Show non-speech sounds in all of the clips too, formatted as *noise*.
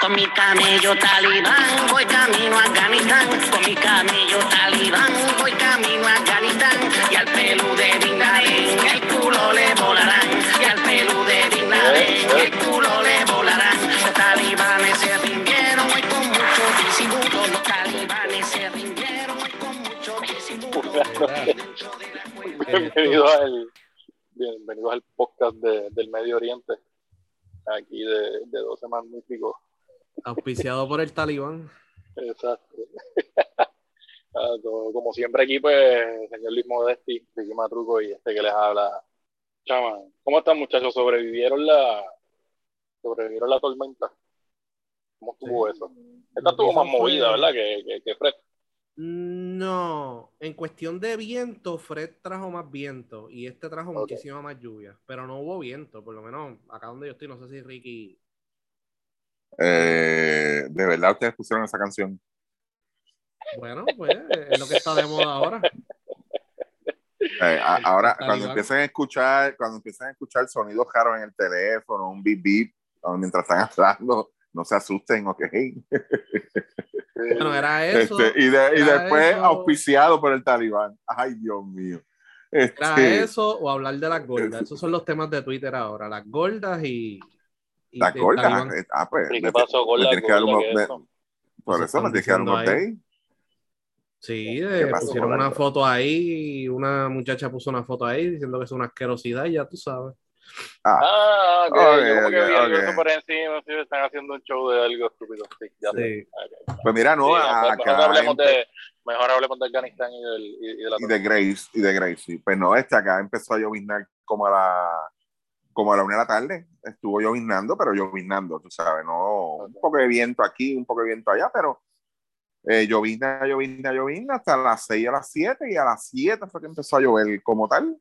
Con mi camello talibán voy camino a Afganistán. Con mi camello talibán voy camino a Afganistán. Y al pelu de Bin el culo le volarán. Y al pelu de Bin el culo le volarán. Los talibanes se rindieron hoy con mucho disimulo. Los talibanes se rindieron hoy con mucho disimulo. Bienvenidos al, bienvenidos al podcast de- del Medio Oriente, aquí de, de 12 magníficos. Auspiciado por el talibán. Exacto. *laughs* Ah, como siempre aquí, pues, señor Luis Modesti, Ricky Matruco y este que les habla. Chama, ¿cómo están muchachos? ¿Sobrevivieron la sobrevivieron la tormenta? ¿Cómo estuvo Sí. eso? Esta estuvo más movida, ¿verdad? Que, que, que Fred. No, en cuestión de viento, Fred trajo más viento y este trajo Ok. muchísima más lluvia, pero no hubo viento, por lo menos acá donde yo estoy, no sé si Ricky. Eh, de verdad ustedes pusieron esa canción. Bueno, pues es lo que está de moda ahora. Eh, a- ahora, cuando empiecen a escuchar, cuando empiecen a escuchar sonidos raros en el teléfono, un beep, o mientras están hablando, no se asusten, ok. Bueno, era *laughs* eso. Este, y, de- y era después eso. auspiciado por el talibán. Ay, Dios mío. Este, Era eso o hablar de las gordas. Esos son los temas de Twitter ahora, las gordas y. talibán. eh, Ah, pues, ¿Y me- qué pasó con la tienes que dar gorda unos- que me- eso? Por Eso me tienes que dar ahí. days. Sí, ¿Qué eh, pusieron una gorda? foto ahí, una muchacha puso una foto ahí diciendo que es una asquerosidad y ya tú sabes. Ah, Ah, ok. Ok, Yo como que vi algo ok. por encima, sí, están haciendo un show de algo estúpido. Sí, ya. Sí. Pues mira, no, Sí, mejor, acá mejor hablemos de, mejor hablemos de Afganistán y, del, y, y de la y de Grace, y de Grace, sí. Pues no, este acá empezó a lloviznar como a la como a la una de la tarde. Estuvo lloviznando, pero lloviznando, tú sabes, no, un poco de viento aquí, un poco de viento allá, pero eh, llovizna, llovizna, llovizna hasta las 6 a las 7 y a las 7 fue que empezó a llover como tal.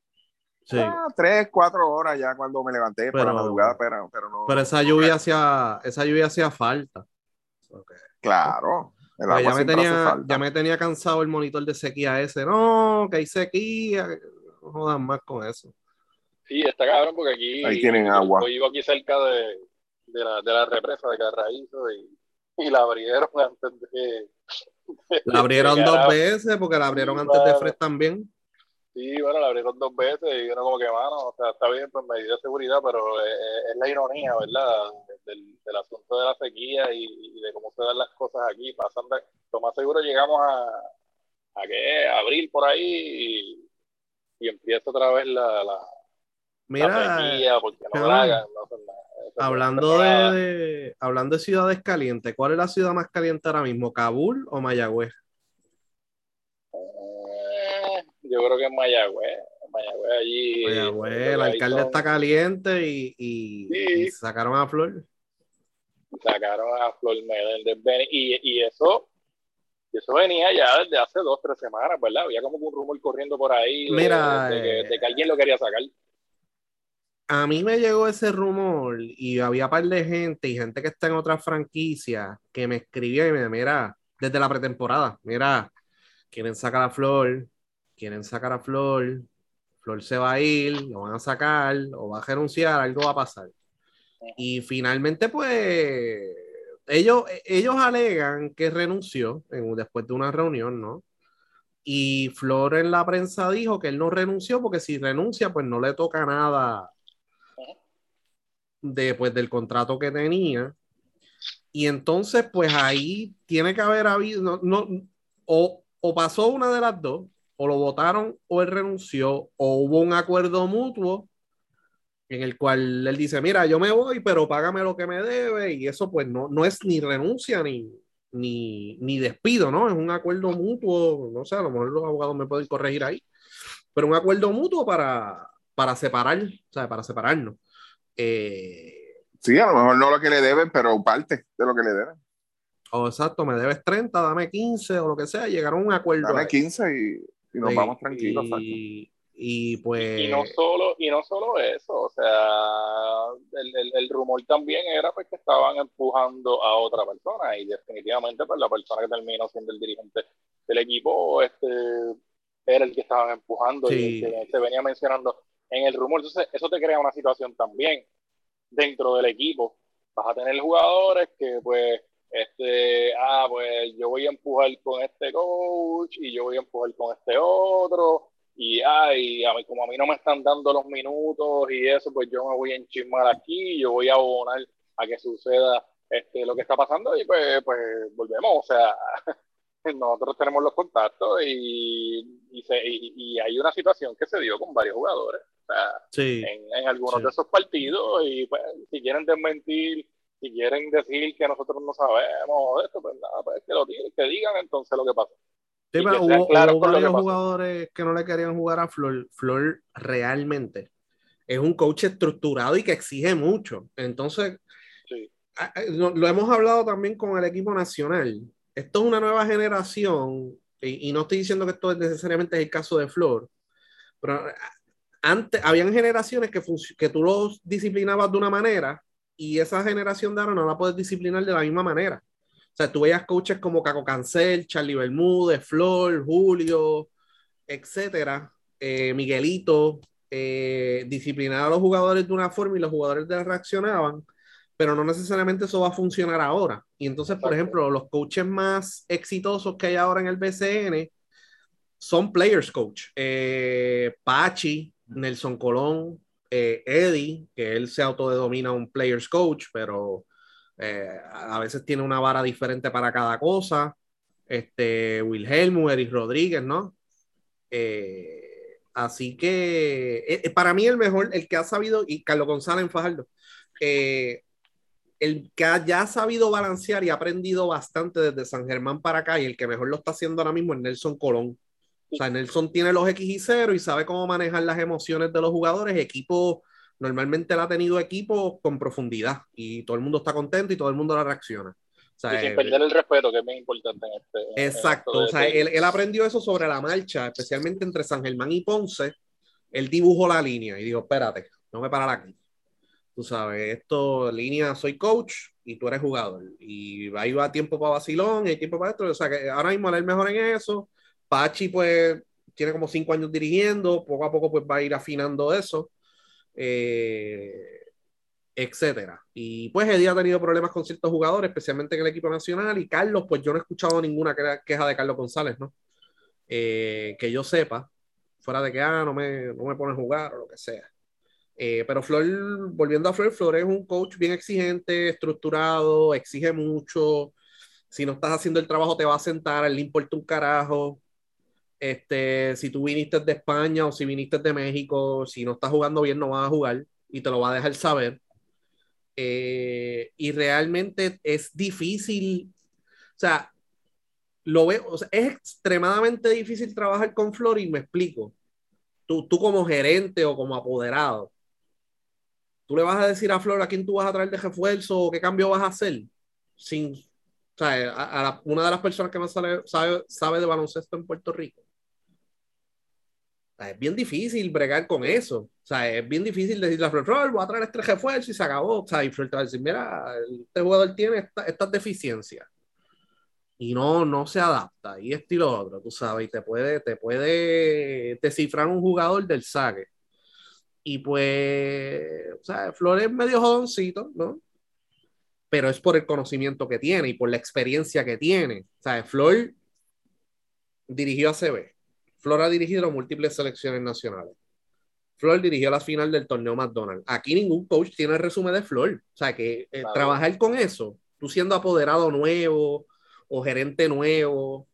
Sí. Ah, 3, 4 horas ya cuando me levanté por la Pero- madrugada, pero, pero no. Pero esa lluvia hacía, esa lluvia hacía falta. Ok. Claro. Pues ya, me tenía, ya me tenía cansado el monitor de sequía ese. No, que hay sequía. No jodan más con eso. Sí, está cabrón porque aquí. Ahí tienen yo- agua. Yo vivo aquí cerca de, de, la, de la represa de Carraízo y, y la abrieron *laughs* antes de. La abrieron de dos veces porque la abrieron antes de. Fred también. Sí, bueno, la abrieron dos veces y uno como que, mano, o sea, está bien, pues medida de seguridad, pero eh, es la ironía, ¿verdad? Del, del asunto de la sequía y, y de cómo se dan las cosas aquí. Pasan de, lo más seguro llegamos a, a que abril por ahí y, y empieza otra vez la Mira, sequía porque no dragan, no nada. Es hablando de, de- hablando de ciudades calientes, ¿cuál es la ciudad más caliente ahora mismo? ¿Kabul o Mayagüez? Eh, yo creo que en Mayagüez, Mayagüez allí. Mayagüez, el alcalde son- está caliente y, y- Sí. y sacaron a Flor. sacaron a Flor Meléndez y, y eso y eso venía ya desde hace dos tres semanas verdad había como un rumor corriendo por ahí de, Mira, de que, de que alguien lo quería sacar A mí me llegó ese rumor y había par de gente y gente que está en otras franquicias que me escribía y me mira, desde la pretemporada, mira, quieren sacar a Flor, quieren sacar a Flor, Flor se va a ir, lo van a sacar, o va a renunciar, algo va a pasar. Y finalmente, pues, ellos, ellos alegan que renunció en- después de una reunión, ¿no? Y Flor en la prensa dijo que él no renunció porque si renuncia, pues no le toca nada de, pues, del contrato que tenía. Y entonces, pues ahí tiene que haber habido, no, no, o, o pasó una de las dos, o lo votaron o él renunció, o hubo un acuerdo mutuo en el cual él dice, mira, yo me voy, pero págame lo que me debe, y eso pues no, no es ni renuncia ni, ni, ni despido, ¿no? Es un acuerdo mutuo, no sé, a lo mejor los abogados me pueden corregir ahí, pero un acuerdo mutuo para, para separar, o sea, para separarnos. Eh, Sí, a lo mejor no lo que le deben, pero parte de lo que le deben. o exacto, me debes 30, dame 15 o lo que sea, llegaron a un acuerdo. Dame ahí. 15 y, y nos Sí, vamos tranquilos. Y, y pues... y no solo y no solo eso o sea el, el, el rumor también era pues que estaban empujando a otra persona y definitivamente pues la persona que terminó siendo el dirigente del equipo este era el que estaban empujando Sí. y que se venía mencionando en el rumor. Entonces eso te crea una situación también dentro del equipo. Vas a tener jugadores que pues este, ah, pues yo voy a empujar con este coach y yo voy a empujar con este otro y ay, a mí, como a mí no me están dando los minutos y eso, pues yo me voy a enchismar aquí, yo voy a abonar a que suceda este, lo que está pasando y pues, pues volvemos, o sea, *laughs* nosotros tenemos los contactos y, y, se, y, hay una situación que se dio con varios jugadores o sea, en, en, algunos de esos partidos y pues si quieren desmentir si quieren decir que nosotros no sabemos esto, pues nada, pues que lo digan, que digan entonces lo que pasa. Sí, pero hubo, hubo varios jugadores que no le querían jugar a Flor. Flor realmente es un coach estructurado y que exige mucho. Entonces, lo, hemos hablado también con el equipo nacional. Esto es una nueva generación, y, y no estoy diciendo que esto es necesariamente el caso de Flor, pero antes habían generaciones que, que tú los disciplinabas de una manera y esa generación de ahora no la puedes disciplinar de la misma manera. O sea, tú veías coaches como Caco Cancel, Charlie Bermúdez, Flor, Julio, etcétera, eh, Miguelito, eh, disciplinar a los jugadores de una forma y los jugadores reaccionaban, pero no necesariamente eso va a funcionar ahora. Y entonces, por ejemplo, los coaches más exitosos que hay ahora en el BCN son players coach. Eh, Pachi, Nelson Colón, eh, Eddie, que él se autodenomina un players coach, pero eh, a veces tiene una vara diferente para cada cosa. Este, Wilhelm, Eric Rodríguez, ¿no? Eh, así que para mí el mejor, el que ha sabido, y Carlos González en Fajardo, el que ya ha sabido balancear y ha aprendido bastante desde San Germán para acá y el que mejor lo está haciendo ahora mismo es Nelson Colón. O sea, Nelson tiene los X y 0 y sabe cómo manejar las emociones de los jugadores. Equipo, normalmente él ha tenido equipo con profundidad y todo el mundo está contento y todo el mundo la reacciona. O sea, y sin perder el respeto, que es muy importante en este. exacto, o sea, él, él, aprendió eso sobre la marcha, especialmente entre San Germán y Ponce. Él dibujó la línea y dijo: Espérate, no me parar aquí. Tú sabes, esto, línea, soy coach y tú eres jugador. Y ahí va tiempo para vacilón y tiempo para esto. O sea, que ahora mismo él es mejor en eso Pachi, pues, tiene como cinco años dirigiendo, poco a poco, pues, va a ir afinando eso, eh, etcétera. Y pues, Eddie ha tenido problemas con ciertos jugadores, especialmente en el equipo nacional, y Carlos, pues, yo no he escuchado ninguna queja de Carlos González, ¿no? Eh, que yo sepa, fuera de que, ah, no me, no me ponen a jugar o lo que sea. Eh, pero Flor, volviendo a Flor, Flor es un coach bien exigente, estructurado, exige mucho. Si no estás haciendo el trabajo, te va a sentar, le importa un carajo. Este, si tú viniste de España o si viniste de México, si no estás jugando bien, no vas a jugar y te lo va a dejar saber. Eh, y realmente es difícil, o sea, lo veo, o sea, es extremadamente difícil trabajar con Flor y me explico. Tú, tú como gerente o como apoderado, tú le vas a decir a Flor a quién tú vas a traer de refuerzo o qué cambio vas a hacer sin, o sea, a, una de las personas que más sabe, sabe de baloncesto en Puerto Rico es bien difícil bregar con eso. O sea, es bien difícil decirle a Flor, voy a traer este refuerzo y se acabó. O sea, y Flor te va a decir, mira, este jugador tiene estas deficiencias. Y no, no se adapta. Y esto y lo otro, tú sabes. Y te puede, te puede descifrar un jugador del saque. Y pues, o sea, Flor es medio jodoncito, ¿no? Pero es por el conocimiento que tiene y por la experiencia que tiene. O sea, Flor dirigió a CB Flor ha dirigido múltiples selecciones nacionales. Flor dirigió la final del torneo McDonald's. Aquí ningún coach tiene el resumen de Flor. O sea que eh, trabajar con eso, tú siendo apoderado nuevo o gerente nuevo,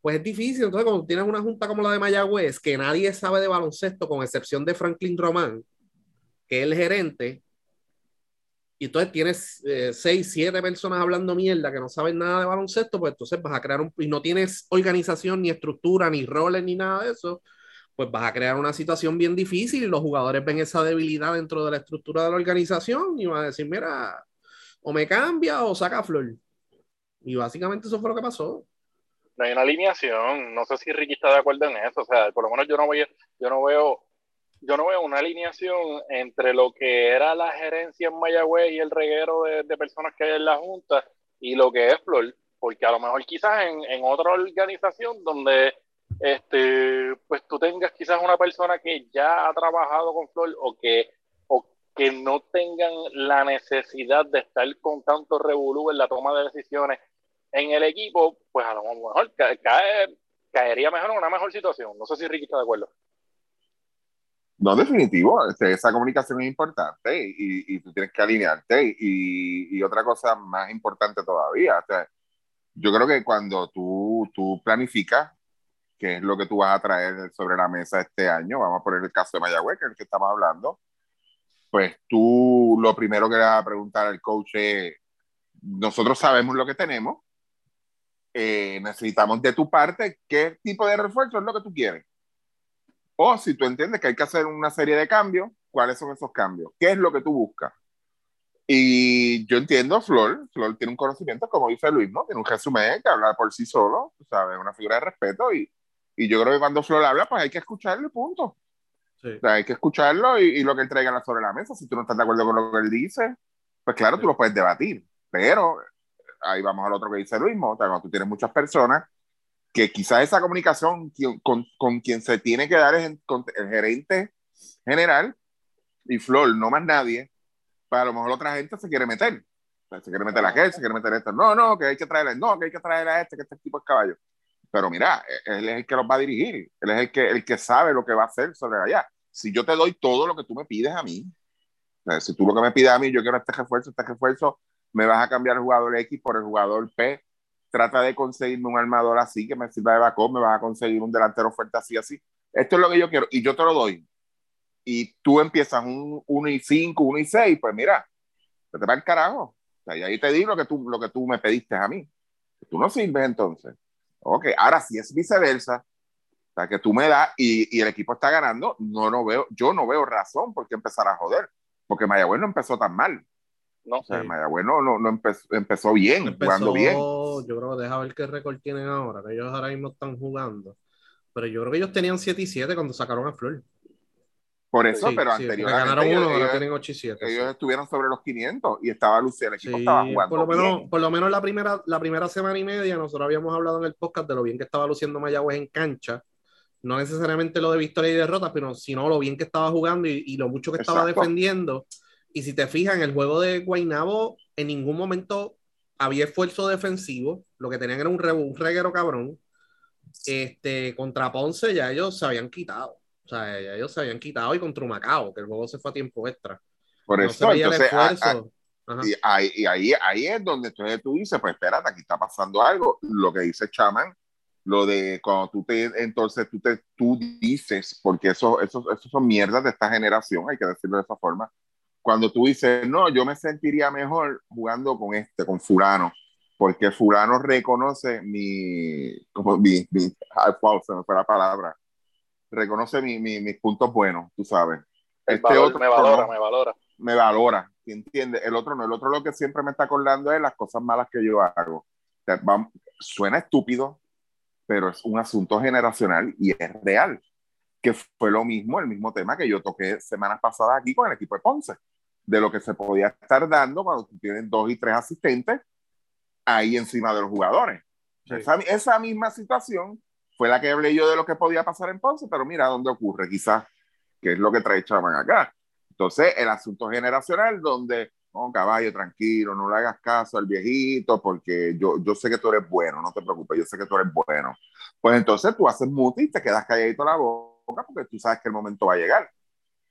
pues es difícil. Entonces, cuando tienes una junta como la de Mayagüez, que nadie sabe de baloncesto, con excepción de Franklin Román, que es el gerente, y entonces tienes eh, seis, siete personas hablando mierda que no saben nada de baloncesto, pues entonces vas a crear un, y no tienes organización, ni estructura, ni roles, ni nada de eso, pues vas a crear una situación bien difícil y los jugadores ven esa debilidad dentro de la estructura de la organización y van a decir, mira, o me cambia o saca flor. Y básicamente eso fue lo que pasó. No hay una alineación, no sé si Ricky está de acuerdo en eso, o sea, por lo menos yo no voy, yo no veo yo no veo una alineación entre lo que era la gerencia en Mayagüez y el reguero de, personas que hay en la Junta y lo que es Flor, porque a lo mejor quizás en, en, otra organización donde este pues tú tengas quizás una persona que ya ha trabajado con Flor o que o que que no tengan la necesidad de estar con tanto revolú en la toma de decisiones en el equipo, pues a lo mejor cae, caería mejor en una mejor situación. No sé si Ricky está de acuerdo. No, definitivo, este, esa comunicación es importante y, y, tú tienes que alinearte y, y, otra cosa más importante todavía, yo creo que cuando tú, tú planificas qué es lo que tú vas a traer sobre la mesa este año, vamos a poner el caso de Mayagüez, que es el que estamos hablando, pues tú lo primero que le vas a preguntar al coach es, nosotros sabemos lo que tenemos, eh, necesitamos de tu parte qué tipo de refuerzo es lo que tú quieres. O si tú entiendes que hay que hacer una serie de cambios, ¿cuáles son esos cambios? ¿Qué es lo que tú buscas? Y yo entiendo, Flor, Flor tiene un conocimiento, como dice Luis, ¿no? Tiene un resumen que habla por sí solo, ¿sabes? Una figura de respeto y, y yo creo que cuando Flor habla, pues hay que escucharlo punto. Sí. O sea, hay que escucharlo y, y, lo que él traiga sobre la mesa. Si tú no estás de acuerdo con lo que él dice, pues claro, sí. tú lo puedes debatir. Pero ahí vamos al otro que dice Luis, sea, cuando tú tienes muchas personas que quizás esa comunicación con, con, quien se tiene que dar es el, el gerente general y Flor, no más nadie, para pues lo mejor otra gente se quiere meter. se quiere meter a aquel, se quiere meter a este. No, no, que hay que traerle, no, que hay que traerle a este, que este tipo es caballo. Pero mira, él es el que los va a dirigir, él es el que, el que sabe lo que va a hacer sobre allá. Si yo te doy todo lo que tú me pides a mí, si tú lo que me pides a mí, yo quiero este refuerzo, este refuerzo, me vas a cambiar el jugador X por el jugador P, trata de conseguirme un armador así que me sirva de backup, me vas a conseguir un delantero fuerte así, así. Esto es lo que yo quiero y yo te lo doy. Y tú empiezas un 1 y 5, 1 y 6, pues mira, te va el carajo. O sea, y ahí te digo lo que, tú, lo que tú me pediste a mí. Tú no sirves entonces. Ok, ahora si es viceversa, o sea, que tú me das y, y, el equipo está ganando, no, no veo, yo no veo razón por qué empezar a joder, porque Mayagüez no empezó tan mal. No, o sea, sí. Mayagüez no, no, no empezó, empezó, bien, empezó, jugando bien. Yo creo que deja ver qué récord tienen ahora, que ellos ahora mismo están jugando. Pero yo creo que ellos tenían 7 y 7 cuando sacaron a Flor. Por eso, sí, pero sí, anteriormente. Ganaron uno, ellos, ahora tienen 8 y 7. Ellos sí. estuvieron sobre los 500 y estaba Lucía, el equipo estaba jugando. Por lo, menos, bien. por lo menos la primera, la primera semana y media, nosotros habíamos hablado en el podcast de lo bien que estaba luciendo Mayagüez en cancha. No necesariamente lo de victoria y derrota, pero sino lo bien que estaba jugando y, y lo mucho que estaba defendiendo. Y si te fijas, en el juego de Guainabo, en ningún momento había esfuerzo defensivo. Lo que tenían era un, re, un reguero cabrón. Este, contra Ponce ya ellos se habían quitado. O sea, ya ellos se habían quitado y contra Macao, que el juego se fue a tiempo extra. Por eso, no entonces, a, a, y, ahí, y ahí, ahí es donde entonces tú dices, pues espérate, aquí está pasando algo. Lo que dice Chaman, lo de cuando tú te, entonces tú, te, tú dices, porque eso, eso, eso son mierdas de esta generación, hay que decirlo de esa forma, cuando tú dices, no, yo me sentiría mejor jugando con este, con fulano, porque fulano reconoce mi, como mi, mi se me fue la palabra, reconoce mi, mi, mis puntos buenos, tú sabes. Este valor, otro me valora, no, me valora. Me valora, ¿entiendes? El otro no, el otro lo que siempre me está acordando es las cosas malas que yo hago. O sea, va, suena estúpido, pero es un asunto generacional y es real. Que fue lo mismo, el mismo tema que yo toqué semanas pasadas aquí con el equipo de Ponce de lo que se podía estar dando cuando tú tienes dos y tres asistentes ahí encima de los jugadores. Sí. Esa, esa, misma situación fue la que hablé yo de lo que podía pasar en Ponce, pero mira dónde ocurre, quizás, que es lo que trae Chaman acá. Entonces, el asunto generacional donde, no, caballo, tranquilo, no le hagas caso al viejito, porque yo, yo sé que tú eres bueno, no te preocupes, yo sé que tú eres bueno. Pues entonces tú haces muti y te quedas calladito la boca porque tú sabes que el momento va a llegar.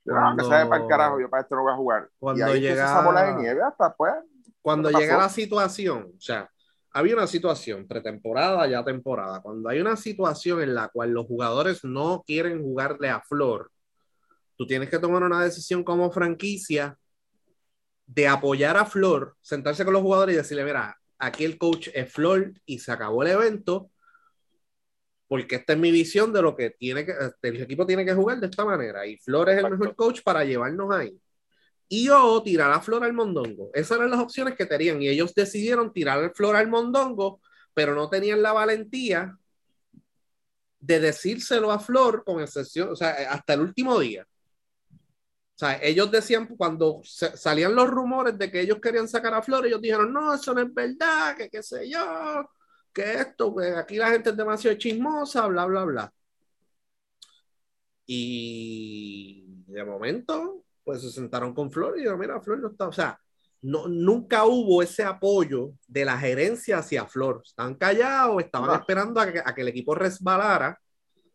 Cuando, no, que sabe para el carajo, yo para esto no voy a jugar. Cuando y ahí llega esa bola de nieve hasta pues. Cuando llega la situación, o sea, había una situación pretemporada, ya temporada. Cuando hay una situación en la cual los jugadores no quieren jugarle a Flor, tú tienes que tomar una decisión como franquicia de apoyar a Flor, sentarse con los jugadores y decirle, mira, aquí el coach es Flor y se acabó el evento porque esta es mi visión de lo que tiene que, el equipo tiene que jugar de esta manera, y Flor es el mejor coach para llevarnos ahí. Y yo tirar a Flor al Mondongo. Esas eran las opciones que tenían, y ellos decidieron tirar a Flor al Mondongo, pero no tenían la valentía de decírselo a Flor con excepción, o sea, hasta el último día. O sea, ellos decían, cuando salían los rumores de que ellos querían sacar a Flor, ellos dijeron, no, eso no es verdad, que qué sé yo, que esto, que aquí la gente es demasiado chismosa, bla, bla, bla. Y de momento, pues se sentaron con Flor y dijeron, mira, Flor no está, o sea, no, nunca hubo ese apoyo de la gerencia hacia Flor. Estaban callados, estaban No. esperando a que, a que el equipo resbalara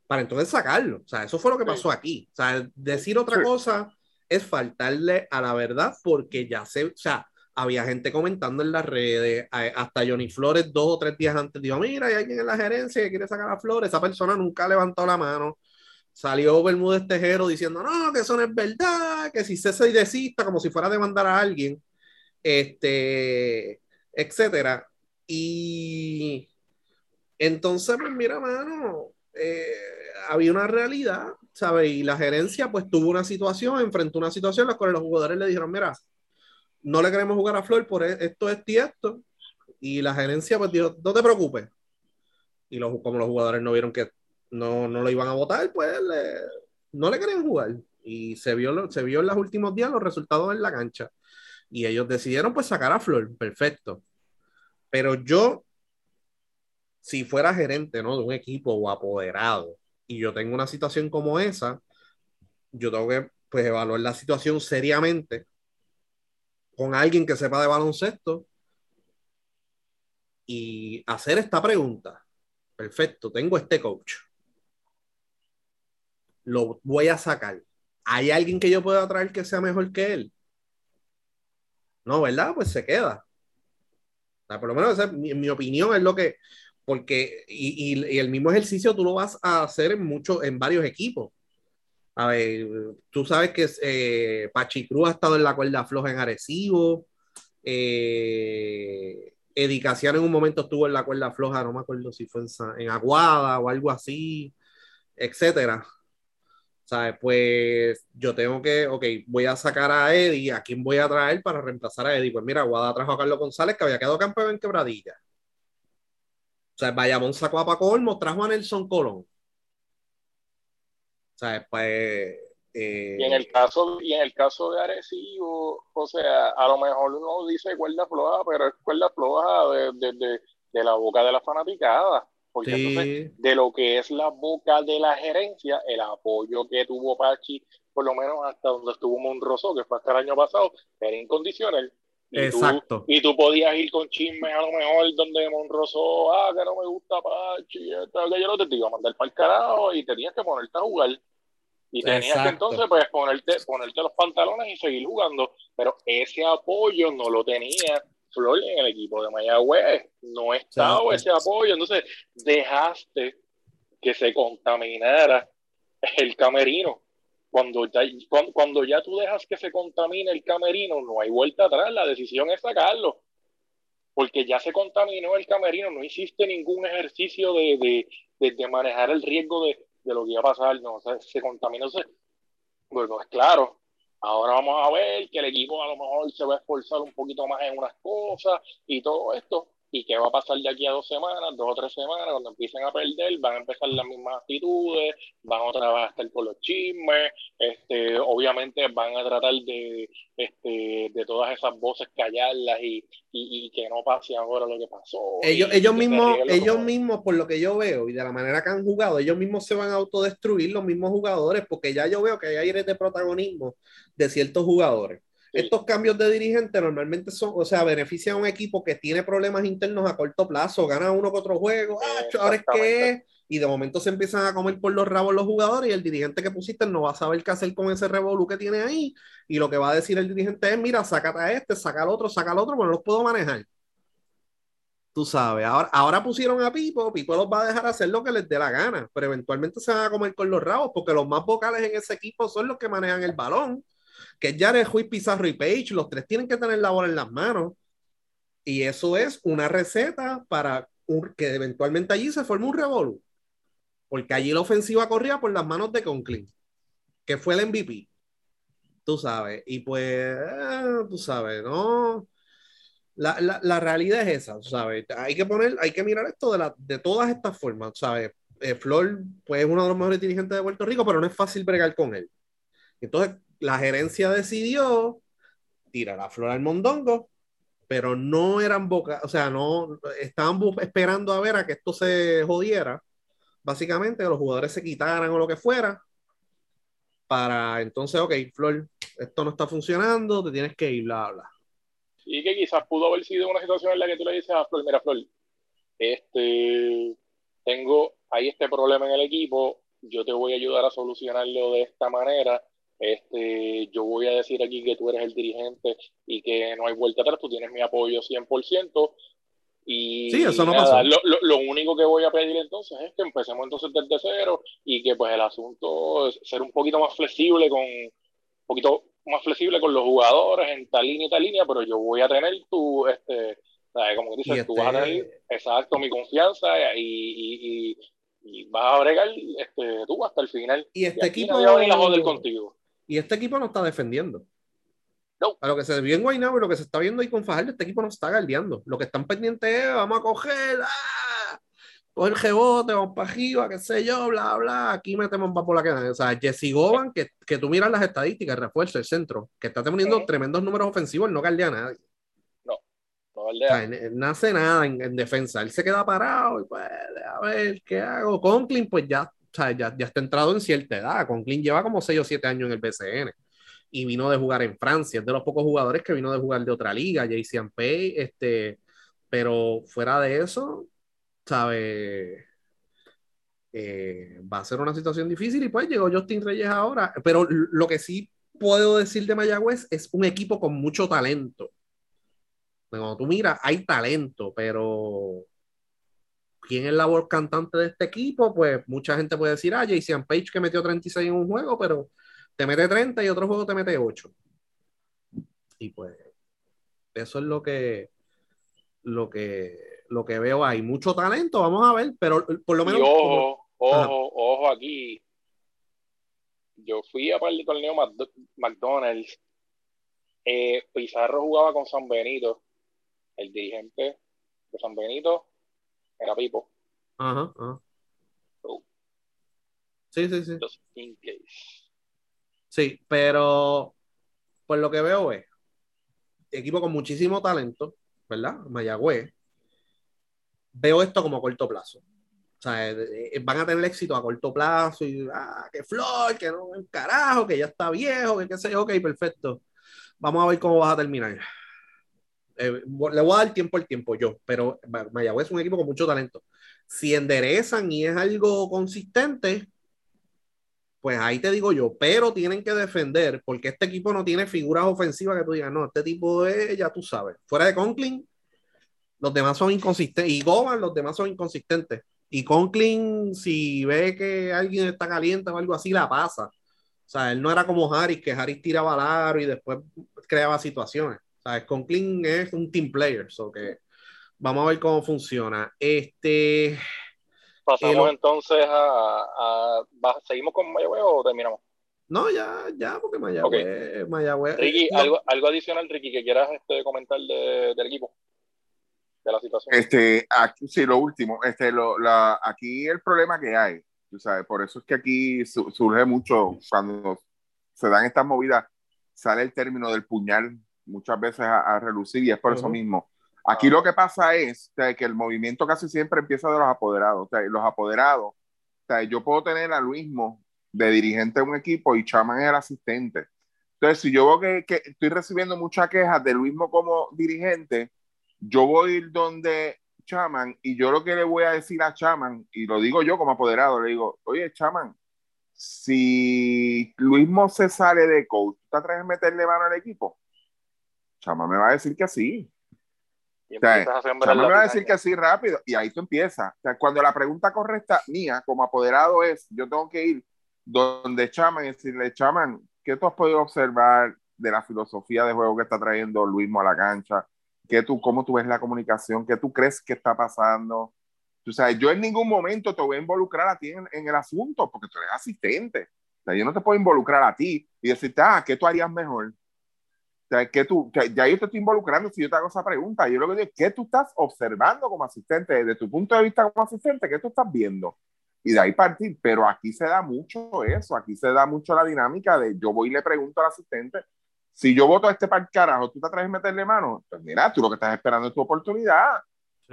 para entonces sacarlo. O sea, eso fue lo que pasó aquí. O sea, decir otra Sí. cosa es faltarle a la verdad porque ya se, o sea, había gente comentando en las redes, hasta Johnny Flores dos o tres días antes dijo, mira, hay alguien en la gerencia que quiere sacar a Flores, esa persona nunca levantó la mano. Salió Bermúdez Tejero diciendo, no, que eso no es verdad, que si cese y desista, como si fuera a demandar a alguien, este, etcétera. Y entonces, pues mira, mano, eh, había una realidad, ¿sabes? Y la gerencia pues tuvo una situación, enfrentó una situación en la cual los jugadores le dijeron, mira, no le queremos jugar a Flor por e- esto, esto y esto. Y la gerencia pues dijo, no te preocupes. Y los, como los jugadores no vieron que no, no lo iban a votar, pues no le querían jugar. Y se vio, se vio en los últimos días los resultados en la cancha. Y ellos decidieron pues sacar a Flor, perfecto. Pero yo, si fuera gerente, ¿no? De un equipo o apoderado, y yo tengo una situación como esa, yo tengo que pues evaluar la situación seriamente con alguien que sepa de baloncesto y hacer esta pregunta. Perfecto, tengo este coach. Lo voy a sacar. ¿Hay alguien que yo pueda traer que sea mejor que él? No, ¿verdad? Pues se queda. Por lo menos esa es mi, opinión es lo que, porque, y, el mismo ejercicio tú lo vas a hacer en en varios equipos. A ver, tú sabes que eh, Pachi Cruz ha estado en la cuerda floja en Arecibo. Eh, en un momento estuvo en la cuerda floja, no me acuerdo si fue en, Aguada o algo así, etcétera. ¿Sabes? Pues yo tengo que, ok, voy a sacar a Eddie, ¿a quién voy a traer para reemplazar a Eddie? Pues mira, Aguada trajo a Carlos González, que había quedado campeón en quebradilla. O sea, Bayamón sacó a Paco Olmos, trajo a Nelson Colón. ¿Sabes? Pues. eh, Y en el caso, y en el caso de Arecibo, o sea, a lo mejor uno dice cuerda floja, pero es cuerda floja de, de, de, de la boca de la fanaticada. Porque sí. entonces, de lo que es la boca de la gerencia, el apoyo que tuvo Pachi, por lo menos hasta donde estuvo Monroso, que fue hasta el año pasado, era incondicional. Y Exacto. Tú, y tú podías ir con chismes a lo mejor donde Monroso, ah, que no me gusta Pachi, que yo no te iba a mandar para el carajo y tenías que ponerte a jugar. Y tenías Exacto. que entonces pues ponerte, ponerte los pantalones y seguir jugando. Pero ese apoyo no lo tenía Flor en el equipo de Mayagüez. No estaba Exacto. ese apoyo. Entonces dejaste que se contaminara el camerino. Cuando ya, cuando, ya tú dejas que se contamine el camerino, no hay vuelta atrás. La decisión es sacarlo. Porque ya se contaminó el camerino, no hiciste ningún ejercicio de, de, de, manejar el riesgo de, lo que iba a pasar. No, se contaminó. Bueno, es claro, ahora vamos a ver que el equipo a lo mejor se va a esforzar un poquito más en unas cosas y todo esto. ¿Y qué va a pasar de aquí a dos semanas, dos o tres semanas, cuando empiecen a perder? Van a empezar las mismas actitudes, van otra vez a estar con los chismes, este, obviamente van a tratar de, este, de todas esas voces callarlas y, y, y, que no pase ahora lo que pasó. Ellos, y, ellos mismos, ellos como... mismos, por lo que yo veo y de la manera que han jugado, ellos mismos se van a autodestruir los mismos jugadores, porque ya yo veo que hay aires de protagonismo de ciertos jugadores. Estos cambios de dirigente normalmente son, o sea, benefician a un equipo que tiene problemas internos a corto plazo, gana uno que otro juego, ah, ahora es que es, y de momento se empiezan a comer por los rabos los jugadores y el dirigente que pusiste no va a saber qué hacer con ese revolú que tiene ahí. Y lo que va a decir el dirigente es, mira, sácate a este, saca al otro, saca al otro, pero no los puedo manejar. Tú sabes, ahora, ahora pusieron a Pipo, Pipo los va a dejar hacer lo que les dé la gana, pero eventualmente se van a comer con los rabos porque los más vocales en ese equipo son los que manejan el balón que es Jared Ruiz, Pizarro y Page, los tres tienen que tener la bola en las manos. Y eso es una receta para que eventualmente allí se forme un revolú. Porque allí la ofensiva corría por las manos de Conklin, que fue el MVP. Tú sabes. Y pues, eh, tú sabes, ¿no? La, la, la, realidad es esa, ¿sabes? Hay que poner, hay que mirar esto de, la, de todas estas formas, ¿sabes? Eh, Flor, pues es uno de los mejores dirigentes de Puerto Rico, pero no es fácil bregar con él. Entonces, la gerencia decidió tirar a Flor al Mondongo, pero no eran boca, o sea, no estaban esperando a ver a que esto se jodiera, básicamente, que los jugadores se quitaran o lo que fuera, para entonces, ok, Flor, esto no está funcionando, te tienes que ir, bla, bla. Y que quizás pudo haber sido una situación en la que tú le dices a Flor, mira, Flor, este, tengo ahí este problema en el equipo, yo te voy a ayudar a solucionarlo de esta manera. Este, yo voy a decir aquí que tú eres el dirigente y que no hay vuelta atrás, tú tienes mi apoyo 100%. Y Sí, eso no nada, pasó. Lo, lo- lo único que voy a pedir entonces es que empecemos entonces desde cero y que pues el asunto es ser un poquito más flexible con un poquito más flexible con los jugadores en tal línea y tal línea, pero yo voy a tener tu, este, ¿sabes? como dices, Y tú vas a este- tener, exacto, mi confianza y, y, y- y vas a bregar este, tú hasta el final. Y este aquí equipo. nadie va a venir a joder contigo. Y este equipo no está defendiendo. No. A lo que se vio en Guaynabo y lo que se está viendo ahí con Fajardo, este equipo no está guardiando. Lo que están pendientes es, vamos a coger, ¡ah! coger rebote, vamos para arriba, qué sé yo, bla, bla. Aquí metemos va por la que O sea, Jesse Govan, que, que tú miras las estadísticas, el refuerzo, el centro, que está teniendo tremendos números ofensivos, él no guardia a nadie. No, O ¿verdad? sea, él- él no hace nada en, en defensa. Él se queda parado y pues, a ver, ¿qué hago? Conklin, pues ya, sea, ya, ya está entrado en cierta edad. Conklin lleva como 6 o 7 años en el BCN y vino de jugar en Francia. Es de los pocos jugadores que vino de jugar de otra liga, JC Pay, este, pero fuera de eso, ¿sabe? Eh, va a ser una situación difícil y pues llegó Justin Reyes ahora. Pero lo que sí puedo decir de Mayagüez es un equipo con mucho talento. Cuando tú miras, hay talento, pero ¿quién es la voz cantante de este equipo? Pues mucha gente puede decir, ah, Jason Page que metió 36 en un juego, pero te mete 30 y otro juego te mete 8. Y pues eso es lo que lo que lo que veo ahí. Mucho talento, vamos a ver, pero por lo Y menos ojo, Ajá. ojo, ojo aquí. Yo fui a par de torneo Mc- McDonald's. Eh, Pizarro jugaba con San Benito. El dirigente de San Benito era Pipo. Ajá, ajá. So, Sí, sí, sí. just in case. Sí, pero por lo que veo es equipo con muchísimo talento, ¿verdad? Mayagüez. Veo esto como a corto plazo. O sea, eh, eh, van a tener éxito a corto plazo y, ah, que Flor, que no, el carajo, que ya está viejo, que qué sé yo, ok, perfecto. Vamos a ver cómo vas a terminar. Eh, le voy a dar tiempo al tiempo yo, pero Ma- Mayagüez es un equipo con mucho talento. Si enderezan y es algo consistente, pues ahí te digo yo, pero tienen que defender porque este equipo no tiene figuras ofensivas que tú digas, no, este tipo es, ya tú sabes, fuera de Conklin, los demás son inconsistentes, y Goban, los demás son inconsistentes. Y Conklin, si ve que alguien está caliente o algo así, la pasa. O sea, él no era como Harris, que Harris tiraba al aro y después creaba situaciones. Sea, Conklin es un team player, so que vamos a ver cómo funciona. Este, Pasamos El- entonces a, a- ¿Seguimos con Mayagüez o terminamos? no, ya, ya, porque Mayagüez, Mayagüez. Ricky, no, algo, algo adicional, Ricky, que quieras este, comentar de- del equipo, de la situación. Este, aquí, sí, lo último, este, lo, la, aquí el problema que hay, tú sabes, por eso es que aquí su- surge mucho, cuando se dan estas movidas, sale el término del puñal muchas veces a, a relucir y es por eso Ujú. mismo. Aquí lo que pasa es o sea, que el movimiento casi siempre empieza de los apoderados. O sea, los apoderados, o sea, yo puedo tener a Luismo de dirigente de un equipo y Chaman es el asistente. Entonces, si yo veo que, que estoy recibiendo muchas quejas de Luismo como dirigente, yo voy a ir donde Chaman y yo lo que le voy a decir a Chaman, y lo digo yo como apoderado, le digo, oye, Chaman, si Luismo se sale de coach, ¿tú te atreves a meterle mano al equipo? Chaman me va a decir que sí. O sea, empiezas a sembrar Chaman la me va a decir que sí rápido y ahí tú empiezas. O sea, cuando la pregunta correcta mía como apoderado es, yo tengo que ir donde Chaman y decirle, Chaman, ¿qué tú has podido observar de la filosofía de juego que está trayendo Luismo a la cancha? ¿Qué tú, ¿Cómo tú ves la comunicación? ¿Qué tú crees que está pasando? Tú sabes, yo en ningún momento te voy a involucrar a ti en, en el asunto porque tú eres asistente. O sea, yo no te puedo involucrar a ti y decirte, ah, ¿qué tú harías mejor? Sea, ¿qué tú, que ya yo te estoy involucrando si yo te hago esa pregunta. Yo lo que digo es, ¿qué tú estás observando como asistente? Desde tu punto de vista como asistente, ¿qué tú estás viendo? Y de ahí partir. Pero aquí se da mucho eso, aquí se da mucho la dinámica de yo voy y le pregunto al asistente, si yo voto a este par carajo, ¿tú te atreves a meterle mano? Pues mira, tú lo que estás esperando es tu oportunidad.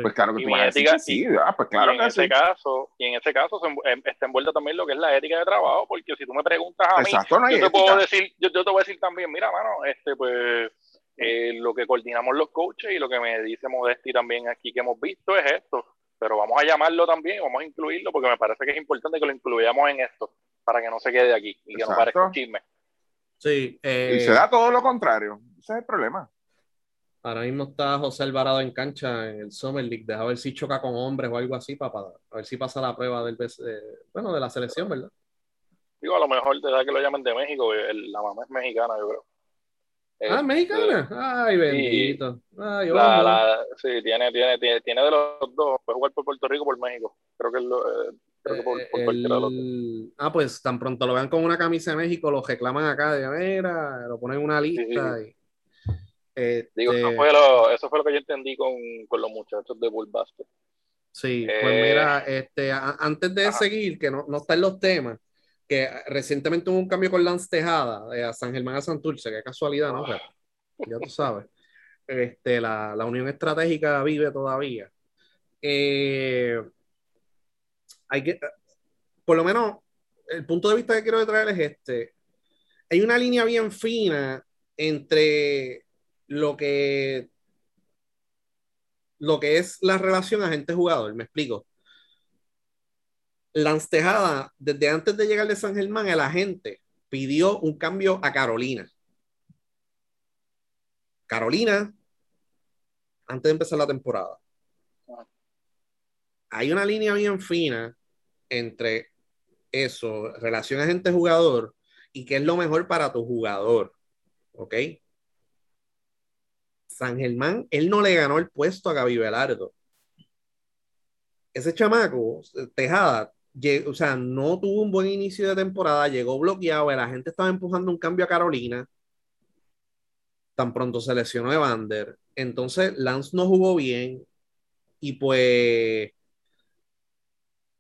Pues claro que Y tú vas a decir ética- sí, ah, pues claro y en que ese sí. caso, y en ese caso se está envuelta también lo que es la ética de trabajo, porque si tú me preguntas a mí, Exacto, no hay yo te puedo ética. decir, yo, yo te voy a decir también, mira, mano, este pues eh, lo que coordinamos los coaches y lo que me dice Modesti también aquí que hemos visto es esto, pero vamos a llamarlo también, vamos a incluirlo porque me parece que es importante que lo incluyamos en esto para que no se quede aquí y que no parezca un chisme. Sí, eh, Y se da todo lo contrario. Ese es el problema. Ahora mismo está José Alvarado en cancha en el Summer League. Deja ver si choca con hombres o algo así para, para- a ver si pasa la prueba del eh, bueno, de la selección, ¿verdad? Digo, a lo mejor te da que lo llamen de México, el- la mamá es mexicana, yo creo. Ah, Este, mexicana. Ay, bendito. Ay, La, la, sí, tiene, tiene, tiene, tiene de los dos. Puede jugar por Puerto Rico o por México. Creo que, lo, eh, creo que por, por Eh, cualquiera de los dos. el- Ah, pues tan pronto lo vean con una camisa de México, lo reclaman acá de mira, lo ponen en una lista. y- Digo, Este, eso, fue lo, eso fue lo que yo entendí con, con los muchachos de Bull Basket. Sí, Eh, pues mira, este, a- antes de ajá. seguir, que no, no está en los temas, que recientemente hubo un cambio con Lance Tejada, de a San Germán a Santurce, qué casualidad, ¿no? Pero, ya tú sabes. Este, la, la unión estratégica vive todavía. Eh, hay que, por lo menos, el punto de vista que quiero traer es este. Hay una línea bien fina entre lo que lo que es la relación agente-jugador. Me explico. Lance Tejada, desde antes de llegar de San Germán, el agente pidió un cambio a Carolina. Carolina, antes de empezar la temporada. Hay una línea bien fina entre eso, relación agente-jugador, y qué es lo mejor para tu jugador. ¿Ok? San Germán, él no le ganó el puesto a Gaby Velardo. Ese chamaco, Tejada, o sea, no tuvo un buen inicio de temporada, llegó bloqueado, la gente estaba empujando un cambio a Carolina. Tan pronto se lesionó Evander. Entonces, Lance no jugó bien y pues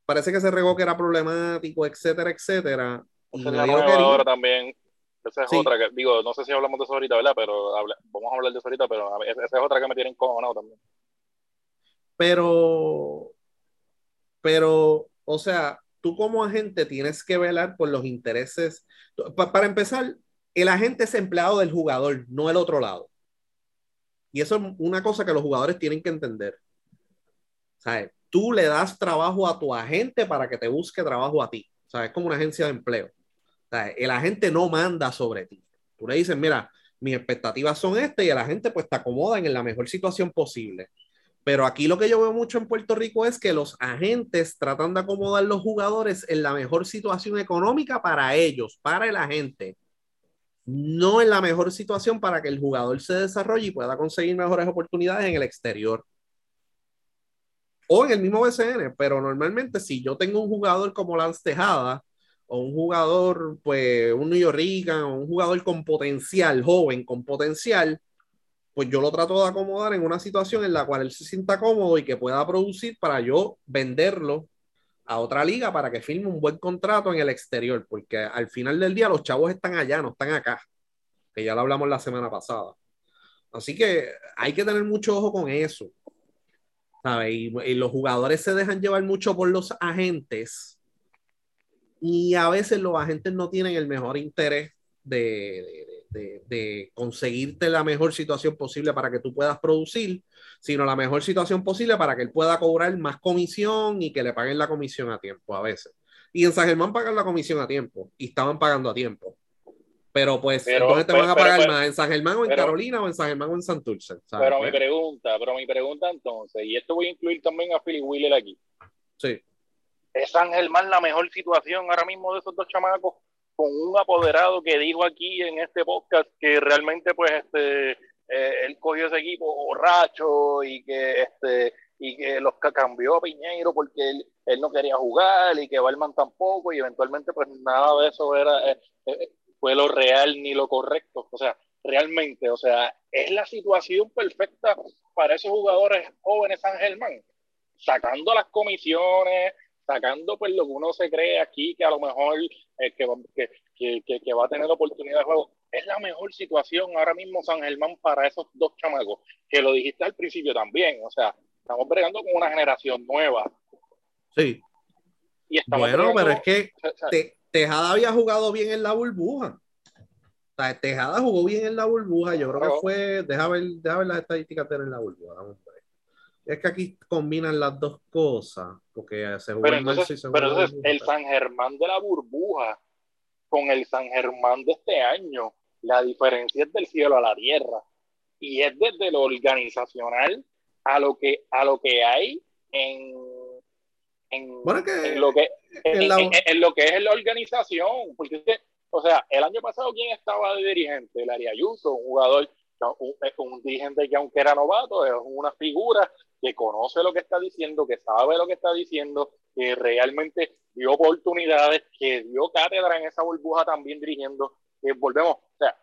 parece que se regó que era problemático, etcétera, etcétera. Y nadie lo quería. también. Esa es Sí. otra que, digo, no sé si hablamos de eso ahorita, ¿verdad? Pero habla- vamos a hablar de eso ahorita, pero esa es otra que me tiene encojonado también. Pero, pero, o sea, tú como agente tienes que velar por los intereses. Pa- para empezar, el agente es empleado del jugador, no el otro lado. Y eso es una cosa que los jugadores tienen que entender. ¿Sabes? Tú le das trabajo a tu agente para que te busque trabajo a ti. ¿Sabes? Es como una agencia de empleo. El agente no manda sobre ti. Tú le dices, mira, mis expectativas son estas y el agente pues te acomoda en la mejor situación posible. Pero aquí lo que yo veo mucho en Puerto Rico es que los agentes tratan de acomodar los jugadores en la mejor situación económica para ellos, para el agente. No en la mejor situación para que el jugador se desarrolle y pueda conseguir mejores oportunidades en el exterior. O en el mismo BCN, pero normalmente si yo tengo un jugador como Lance Tejada, o un jugador, pues un New York o un jugador con potencial, joven, con potencial, pues yo lo trato de acomodar en una situación en la cual él se sienta cómodo y que pueda producir para yo venderlo a otra liga para que firme un buen contrato en el exterior, porque al final del día los chavos están allá, no están acá, que ya lo hablamos la semana pasada. Así que hay que tener mucho ojo con eso. ¿sabes? Y los jugadores se dejan llevar mucho por los agentes y a veces los agentes no tienen el mejor interés de, de, de, de, conseguirte la mejor situación posible para que tú puedas producir, sino la mejor situación posible para que él pueda cobrar más comisión y que le paguen la comisión a tiempo a veces. Y en San Germán pagan la comisión a tiempo y estaban pagando a tiempo. Pero pues, Pero, ¿dónde te pero, van a pagar pero, más? ¿En San Germán o en Carolina o en San Germán o en Santurce? ¿sabes? Pero Pues, mi pregunta, pero mi pregunta entonces, y esto voy a incluir también a Philly Wheeler aquí. Sí. ¿Es San Germán la mejor situación ahora mismo de esos dos chamacos? Con un apoderado que dijo aquí en este podcast que realmente pues este eh, él cogió ese equipo borracho y que este y que los cambió a Piñeiro porque él, él no quería jugar y que Balman tampoco y eventualmente pues nada de eso era eh, eh, fue lo real ni lo correcto. O sea, realmente, o sea, es la situación perfecta para esos jugadores jóvenes San Germán, sacando las comisiones, sacando pues lo que uno se cree aquí, que a lo mejor eh, que, que, que, que, va a tener oportunidad de juego. Es la mejor situación ahora mismo San Germán para esos dos chamacos, que lo dijiste al principio también, o sea, estamos bregando con una generación nueva. Sí. Y estamos Bueno, pero es que o sea, Te- Tejada había jugado bien en la burbuja. O sea, Tejada jugó bien en la burbuja. Yo creo que fue. Deja ver, deja ver las estadísticas de en la burbuja. Es que aquí combinan las dos cosas. Porque se Pero en y se entonces el San Germán de la burbuja con el San Germán de este año, la diferencia es del cielo a la tierra. Y es desde lo organizacional a lo que, a lo que hay en, en, Bueno, es que en lo que en la- lo que es la organización. Porque o sea, el año pasado, ¿quién estaba de dirigente? Larry Ayuso, un jugador, un, dirigente que aunque era novato, es una figura que conoce lo que está diciendo, que sabe lo que está diciendo, que realmente dio oportunidades, que dio cátedra en esa burbuja también dirigiendo. Que volvemos, o sea,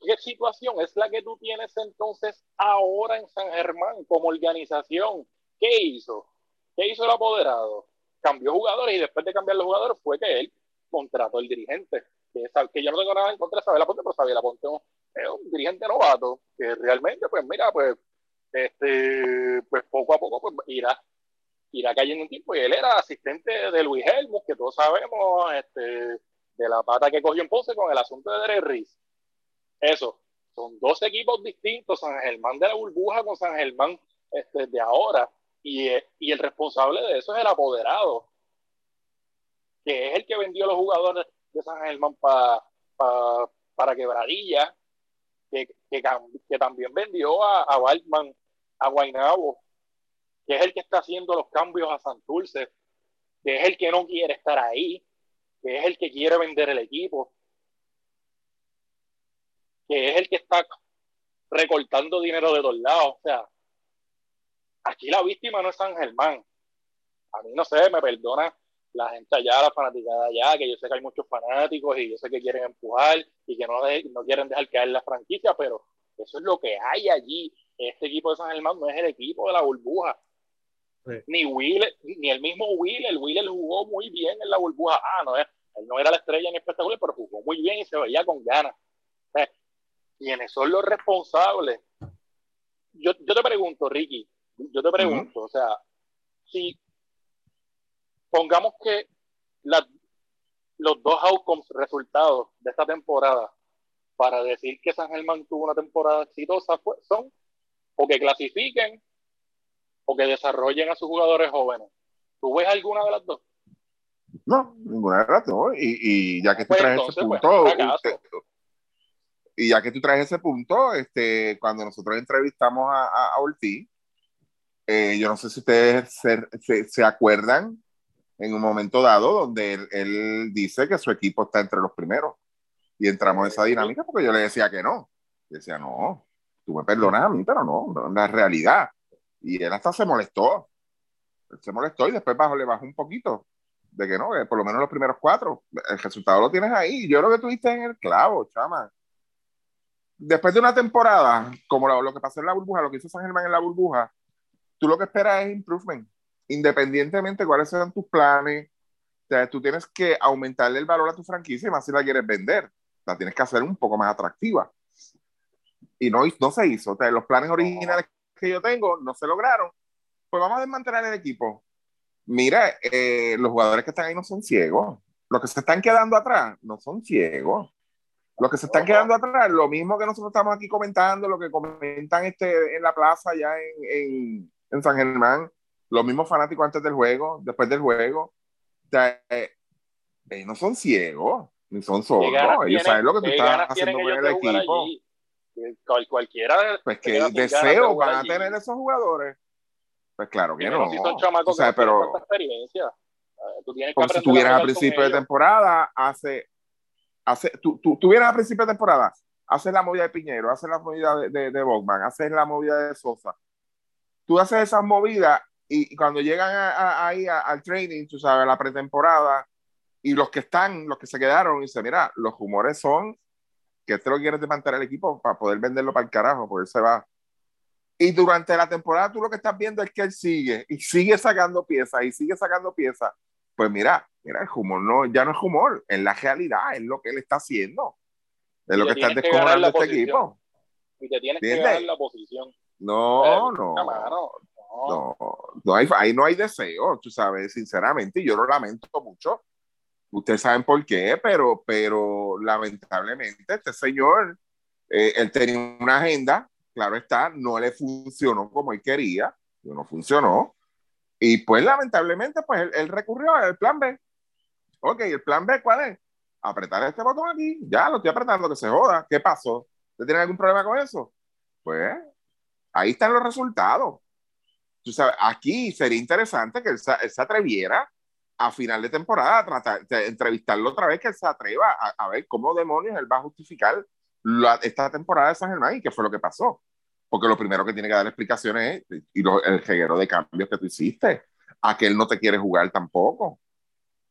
¿qué situación es la que tú tienes entonces ahora en San Germán como organización? ¿Qué hizo? ¿Qué hizo el apoderado? Cambió jugadores y después de cambiar los jugadores fue que él contrató al dirigente. Que, que yo no tengo nada en contra de Sabela Ponte, pero Sabela Ponte es un- dirigente novato que realmente, pues mira, pues, este, pues poco a poco pues, irá, irá cayendo un tiempo. Y él era asistente de Luis Helmus, que todos sabemos, este, de la pata que cogió en Ponce con el asunto de Derek Riz. Eso, son dos equipos distintos, San Germán de la burbuja con San Germán este, de ahora. Y, y el responsable de eso es el apoderado, que es el que vendió los jugadores de San Germán pa- pa- para Quebradilla, que, que, que también vendió a, a Baltman, a Guaynabo, que es el que está haciendo los cambios a Santurce, que es el que no quiere estar ahí, que es el que quiere vender el equipo, que es el que está recortando dinero de dos lados. O sea, aquí la víctima no es San Germán. A mí no sé, me perdona la gente allá, la fanaticada allá, que yo sé que hay muchos fanáticos y yo sé que quieren empujar y que no, de- no quieren dejar caer la franquicia, pero eso es lo que hay allí. Este equipo de San Germán no es el equipo de la burbuja. Sí. Ni Wheeler, ni el mismo Wheeler. Wheeler jugó muy bien en la burbuja. Ah, no él no era la estrella ni espectacular, pero jugó muy bien y se veía con ganas. ¿Quiénes son los responsables? Yo, yo te pregunto, Ricky, yo te pregunto, o sea, si pongamos que la- los dos outcomes resultados de esta temporada para decir que San Germán tuvo una temporada exitosa fue- son o que clasifiquen o que desarrollen a sus jugadores jóvenes. ¿Tú ves alguna de las dos? No, ninguna de las dos. Y, y ya que tú Pues traes entonces, ese pues, punto, usted- y ya que tú traes ese punto, este, cuando nosotros entrevistamos a, a- a Ortiz, eh, yo no sé si ustedes se, se- se acuerdan en un momento dado donde él, él dice que su equipo está entre los primeros. Y entramos en esa dinámica porque yo le decía que no. Yo decía, no, tú me perdonas a mí, pero no, no es la realidad. Y él hasta se molestó. Él se molestó y después bajo, le bajó un poquito de que no, que por lo menos los primeros cuatro, el resultado lo tienes ahí. Yo lo que tuviste en el clavo, chama. Después de una temporada, como lo, lo que pasó en la burbuja, lo que hizo San Germán en la burbuja, tú lo que esperas es improvement, independientemente de cuáles sean tus planes. O sea, tú tienes que aumentarle el valor a tu franquicia y más si la quieres vender. La tienes que hacer un poco más atractiva. Y no, no se hizo. O sea, los planes originales que yo tengo no se lograron. Pues vamos a desmantelar el equipo. Mira, eh, los jugadores que están ahí no son ciegos. Los que se están quedando atrás no son ciegos. Los que se están quedando atrás, lo mismo que nosotros estamos aquí comentando, lo que comentan este, en la plaza allá en, en, en San Germán, los mismos fanáticos antes del juego, después del juego. Eh, ellos no son ciegos, ni son sordos. ¿Qué ganas Ellos tienen- saben lo que tú estás haciendo con el equipo. cual- cualquiera Pues que deseo van a tener esos jugadores. Pues claro que no. si son chamacos O sea, que pero experiencia. Tú tienes que como si aprender a principio de temporada, hace, hace tú, tú, vienes a principio de temporada, haces la movida de Piñero, haces la movida de, de, de Bogman, haces la movida de Sosa. Tú haces esas movidas y, y cuando llegan a- a- ahí a- al training, tú sabes, a la pretemporada, y los que están, los que se quedaron, dicen, mira, los rumores son que este lo quieres desmantelar el equipo para poder venderlo para el carajo, porque él se va. Y durante la temporada tú lo que estás viendo es que él sigue y sigue sacando piezas y sigue sacando piezas. Pues mira, mira, el humor no, ya no es humor, es la realidad, es lo que él está haciendo. Es lo que está que descojonando este posición. equipo. Y te tienes que ¿Entiendes? ganar la posición. No, no. no. No, no hay, ahí no hay deseo, tú sabes, sinceramente, y yo lo lamento mucho. Ustedes saben por qué, pero, pero lamentablemente este señor, eh, él tenía una agenda, claro está, no le funcionó como él quería, no funcionó, y pues lamentablemente, pues él, él recurrió al plan B. Ok, el plan B, ¿cuál es? Apretar este botón aquí, ya lo estoy apretando, que se joda. ¿Qué pasó? ¿Usted tiene algún problema con eso? Pues ahí están los resultados. Tú sabes, aquí sería interesante que él se, él se atreviera a final de temporada a tratar de entrevistarlo otra vez, que él se atreva a, a ver cómo demonios él va a justificar la, esta temporada de San Germán y qué fue lo que pasó. Porque lo primero que tiene que dar explicaciones es y lo, el reguero de cambios que tú hiciste, a que él no te quiere jugar tampoco. O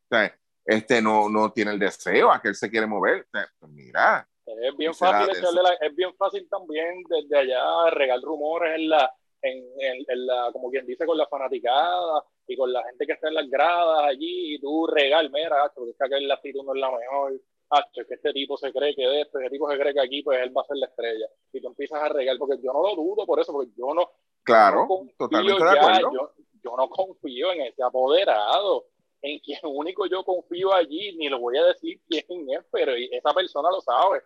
sea, este no, no tiene el deseo, a que él se quiere mover. O sea, pues mira, Es bien fácil la- es bien fácil también desde allá regar rumores en la, en, en- en la, como quien dice, con la fanaticada y con la gente que está en las gradas allí, y tú regal, mira, porque es que la actitud no es la mejor, acho, es que este tipo se cree que de esto, este tipo se cree que aquí, pues él va a ser la estrella. Y tú empiezas a regar, porque yo no lo dudo por eso, porque yo no, claro, no totalmente de ya, acuerdo. Yo, yo no confío en ese apoderado. En quien único yo confío allí, ni lo voy a decir quién es, pero esa persona lo sabe.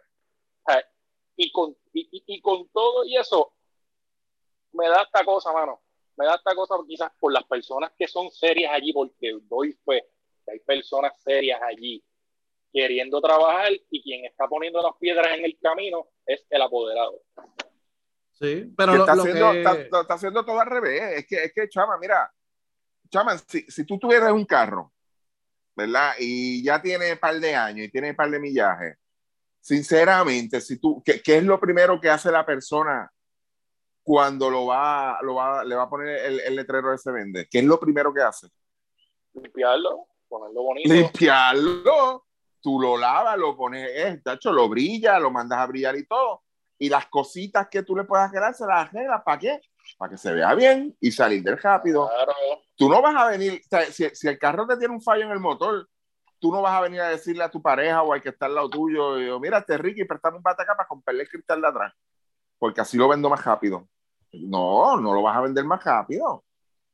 Y, con, y, y- y con todo y eso, me da esta cosa, mano. Me da esta cosa quizás por las personas que son serias allí, porque doy fe que hay personas serias allí queriendo trabajar y quien está poniendo las piedras en el camino es el apoderado. Sí, pero que está, lo haciendo, que- está, está- está haciendo todo al revés. Es que, es que chama, mira, chama, si, si tú tuvieras un carro, ¿verdad? Y ya tiene un par de años y tiene un par de millaje, sinceramente, si tú, ¿qué, qué es lo primero que hace la persona cuando lo va, lo va, le va a poner el, el letrero de se vende? ¿Qué es lo primero que hace? Limpiarlo, ponerlo bonito. limpiarlo, tú lo lavas, lo pones, eh, tacho, lo brilla, lo mandas a brillar y todo. Y las cositas que tú le puedas arreglar, se las arreglas, ¿para qué? Para que se vea bien y salir del rápido. Claro, Tú no vas a venir, o sea, si, si el carro te tiene un fallo en el motor, tú no vas a venir a decirle a tu pareja o al que está al lado tuyo, yo, mira, este Ricky, préstame un bate acá para comprarle el cristal de atrás, porque así lo vendo más rápido. No, no lo vas a vender más rápido.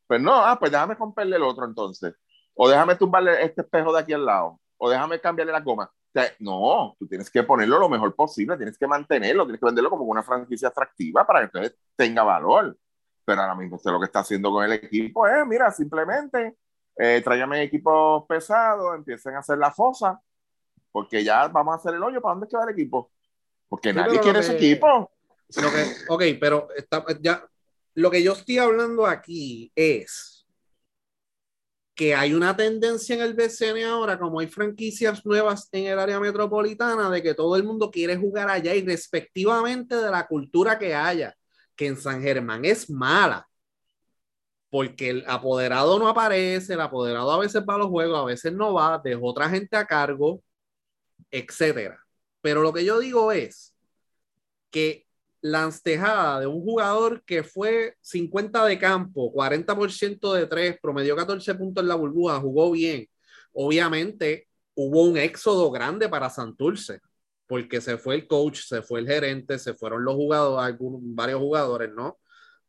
Pues no, ah, pues déjame comprarle el otro entonces. O déjame tumbarle este espejo de aquí al lado. O déjame cambiarle las gomas. O sea, no, tú tienes que ponerlo lo mejor posible, tienes que mantenerlo, tienes que venderlo como una franquicia atractiva para que entonces tenga valor. Pero ahora mismo usted lo que está haciendo con el equipo es, mira, simplemente eh, tráigame equipos pesados, empiecen a hacer la fosa, porque ya vamos a hacer el hoyo. ¿Para dónde queda el equipo? Porque Sí, nadie quiere lo ese que- equipo. Que, ok, pero está, ya, lo que yo estoy hablando aquí es que hay una tendencia en el BCN ahora, como hay franquicias nuevas en el área metropolitana, de que todo el mundo quiere jugar allá y respectivamente de la cultura que haya, que en San Germán es mala, porque el apoderado no aparece, el apoderado a veces va a los juegos, a veces no va, dejó otra gente a cargo, etcétera. Pero lo que yo digo es que la antejada de un jugador que fue 50 de campo, 40% de 3, promedió 14 puntos en la burbuja, jugó bien. Obviamente hubo un éxodo grande para Santurce, porque se fue el coach, se fue el gerente, se fueron los jugadores, algunos, varios jugadores, ¿no?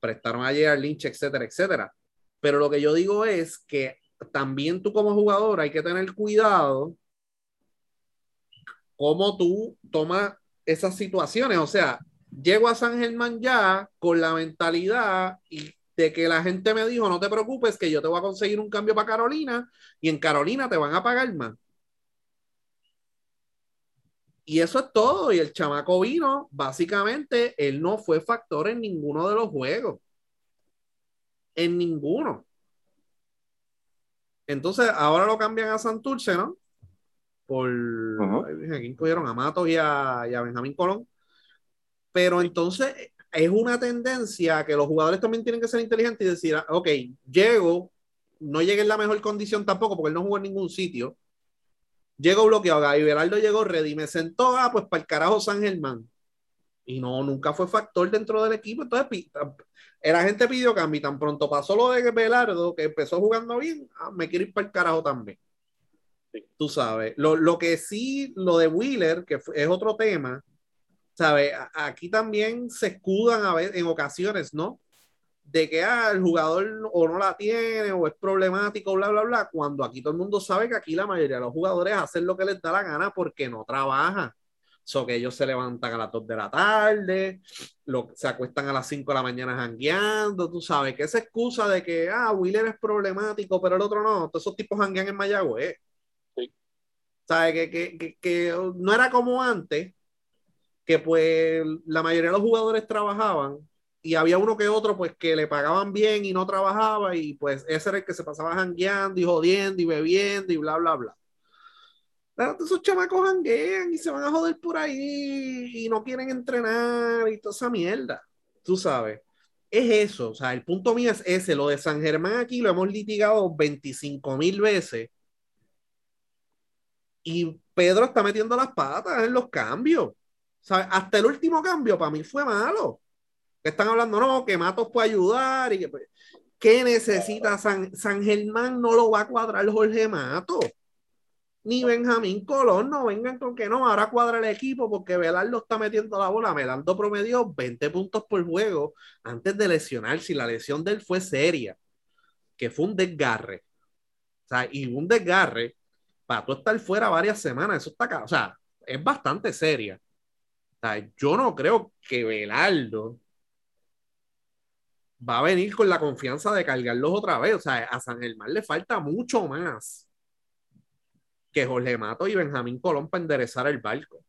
Prestaron a J.R. Lynch, etcétera, etcétera. Pero lo que yo digo es que también tú como jugador hay que tener cuidado cómo tú tomas esas situaciones. O sea, llego a San Germán ya con la mentalidad y de que la gente me dijo, no te preocupes, que yo te voy a conseguir un cambio para Carolina y en Carolina te van a pagar más. Y eso es todo. Y el chamaco vino, básicamente, él no fue factor en ninguno de los juegos. En ninguno. Entonces, ahora lo cambian a Santurce, ¿no? Por. Ujú. ¿A quién cogieron? A Matos y a, y a Benjamín Colón. Pero entonces es una tendencia que los jugadores también tienen que ser inteligentes y decir, ah, ok, llego, no llegué en la mejor condición tampoco porque él no jugó en ningún sitio. Llego bloqueado, Gaby Beraldo llegó ready, me sentó, ah, pues para el carajo San Germán. Y no, nunca fue factor dentro del equipo. Entonces, la gente pidió cambio y tan pronto pasó lo de Belardo, que empezó jugando bien, ah, me quiero ir para el carajo también. Sí. Tú sabes. Lo, lo que sí, lo de Wheeler, que es otro tema, ¿sabes? A- Aquí también se escudan a veces, en ocasiones, ¿no? de que ah, el jugador o no la tiene o es problemático, bla, bla, bla, cuando aquí todo el mundo sabe que aquí la mayoría de los jugadores hacen lo que les da la gana porque no trabajan. So que ellos se levantan a las 2 de la tarde, lo, se acuestan a las 5 de la mañana jangueando, tú sabes, que esa excusa de que, ah, Wheeler es problemático, pero el otro no, todos esos tipos janguean en Mayagüez. Sí. ¿Sabes? Que, que, que, que no era como antes, que pues la mayoría de los jugadores trabajaban y había uno que otro pues que le pagaban bien y no trabajaba y pues ese era el que se pasaba jangueando y jodiendo y bebiendo y bla, bla, bla. Pero esos chamacos janguean y se van a joder por ahí y no quieren entrenar y toda esa mierda, tú sabes. Es eso, o sea, el punto mío es ese, lo de San Germán aquí lo hemos litigado 25 mil veces y Pedro está metiendo las patas en los cambios. ¿Sabes? Hasta el último cambio para mí fue malo están hablando, no, que Matos puede ayudar y que pues, ¿qué necesita San, San Germán? No lo va a cuadrar Jorge Matos. Ni Benjamín Colón, no vengan con que no, ahora cuadra el equipo porque Velardo está metiendo la bola. Velardo promedió 20 puntos por juego antes de lesionar. Si la lesión de él fue seria, que fue un desgarre. O sea, y un desgarre, para tú estar fuera varias semanas, eso está acá. O sea, es bastante seria. Yo no creo que Velardo va a venir con la confianza de cargarlos otra vez. O sea, a San Germán le falta mucho más que Jorge Mato y Benjamín Colón para enderezar el barco.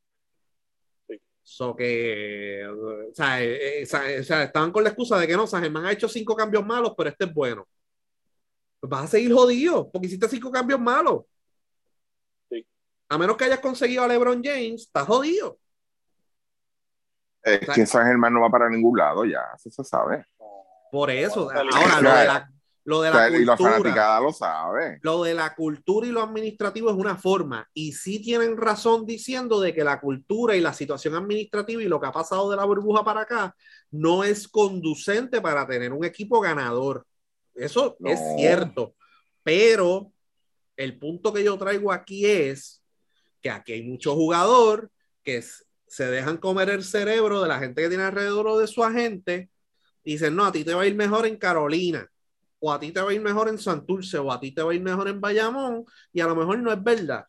So que, o sea, eh, eh, o sea, estaban con la excusa de que no, San Germán ha hecho cinco cambios malos, pero este es bueno. Pues vas a seguir jodido porque hiciste cinco cambios malos. Sí. A menos que hayas conseguido a LeBron James, estás jodido. Es que San Germán no va para ningún lado ya, eso se sabe. Por eso, ahora lo de la, lo de la y la cultura. fanaticada lo sabe. Lo de la cultura y lo administrativo es una forma. Y sí tienen razón diciendo de que la cultura y la situación administrativa y lo que ha pasado de la burbuja para acá no es conducente para tener un equipo ganador. Eso No. es cierto. Pero el punto que yo traigo aquí es que aquí hay mucho jugador que s- se dejan comer el cerebro de la gente que tiene alrededor de su agente y dicen, no, a ti te va a ir mejor en Carolina o a ti te va a ir mejor en Santurce, o a ti te va a ir mejor en Bayamón, y a lo mejor no es verdad.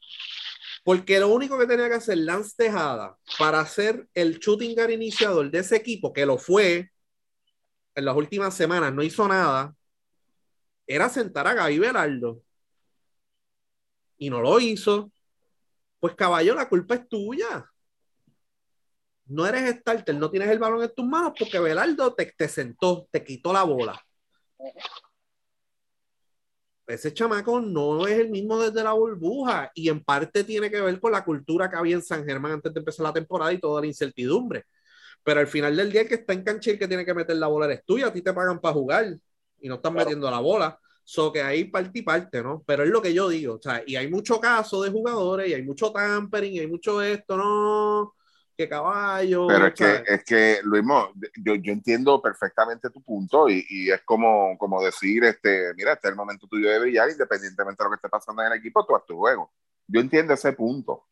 Porque lo único que tenía que hacer Lance Tejada para ser el shooting guard iniciador de ese equipo, que lo fue en las últimas semanas, no hizo nada, era sentar a Gaby Velardo. Y no lo hizo. Pues caballo, la culpa es tuya. No eres starter, no tienes el balón en tus manos porque Velardo te, te sentó, te quitó la bola ese chamaco no es el mismo desde la burbuja y en parte tiene que ver con la cultura que había en San Germán antes de empezar la temporada y toda la incertidumbre. Pero al final del día el que está en cancha y el que tiene que meter la bola eres tú y a ti te pagan para jugar y no están Claro. metiendo la bola. So que ahí parte y parte, ¿no? Pero es lo que yo digo, o sea, y hay mucho caso de jugadores y hay mucho tampering y hay mucho esto, ¿no? Que caballo. Pero es que, es que, Luis, Mo, yo, yo entiendo perfectamente tu punto y, y es como, como decir, este, mira, este es el momento tuyo de brillar, independientemente de lo que esté pasando en el equipo, tú haz tu juego. Yo entiendo ese punto.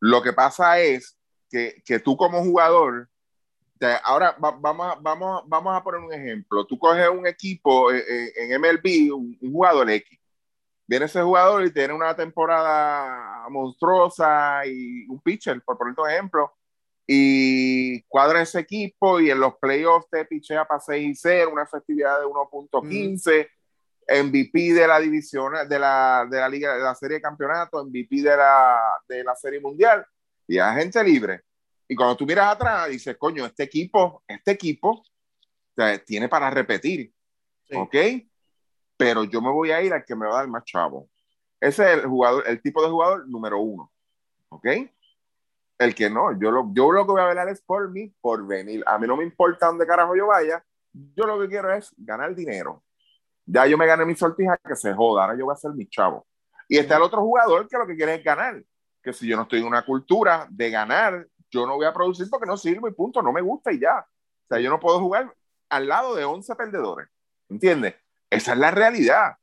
Lo que pasa es que, que tú como jugador, te- ahora va- vamos, a- vamos, vamos a poner un ejemplo. Tú coges un equipo eh, eh, en MLB, un, un jugador X. Viene ese jugador y tiene una temporada monstruosa y un pitcher, por poner un ejemplo, y cuadra ese equipo y en los playoffs te pichea para 6 y 0, una efectividad de 1.15, MVP de la división, de la, de la liga, de la serie de campeonato, MVP de la, de la serie mundial, y es gente libre. Y cuando tú miras atrás, dices, coño, este equipo, este equipo o sea, tiene para repetir, Sí. ¿ok? Pero yo me voy a ir al que me va a dar más chavo. Ese es el jugador, el tipo de jugador número uno, ¿ok? El que no, yo lo, yo lo que voy a velar es por mí, por venir. A mí no me importa dónde carajo yo vaya, yo lo que quiero es ganar dinero. Ya yo me gané mi sortija, que se joda, ahora yo voy a ser mi chavo. Y está el otro jugador que lo que quiere es ganar. Que si yo no estoy en una cultura de ganar, yo no voy a producir porque no sirvo y punto, no me gusta y ya. O sea, yo no puedo jugar al lado de 11 perdedores. ¿Entiendes? Esa es la realidad.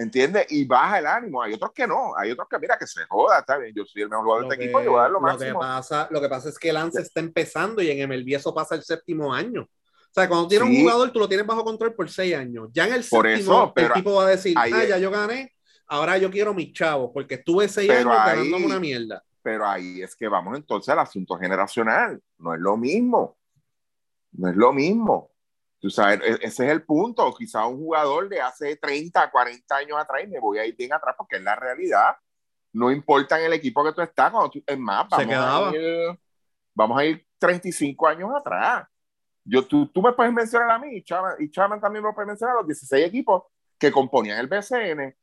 ¿Entiendes? Y baja el ánimo. Hay otros que no. Hay otros que, mira, que se joda. Está bien, yo soy el mejor jugador de este equipo, yo voy a dar lo lo que pasa, lo que pasa es que Lance está empezando y en MLB eso pasa el séptimo año. O sea, cuando tienes Sí. un jugador, tú lo tienes bajo control por seis años. Ya en el Por séptimo, eso, el tipo va a decir, ah, es- ya yo gané, ahora yo quiero mis chavos, porque estuve seis Pero años ahí- ganándome una mierda. Pero ahí es que vamos entonces al asunto generacional. No es lo mismo. No es lo mismo. Tú sabes, e- ese es el punto. Quizá un jugador de hace 30, 40 años atrás, y me voy a ir bien atrás porque es la realidad. No importa en el equipo que tú estás, cuando tú, es más, Se vamos quedaba. a, ir, vamos a ir 35 años atrás. Yo, tú, tú me puedes mencionar a mí, y Chapman, y Chapman también me puede mencionar a los 16 equipos que componían el BCN.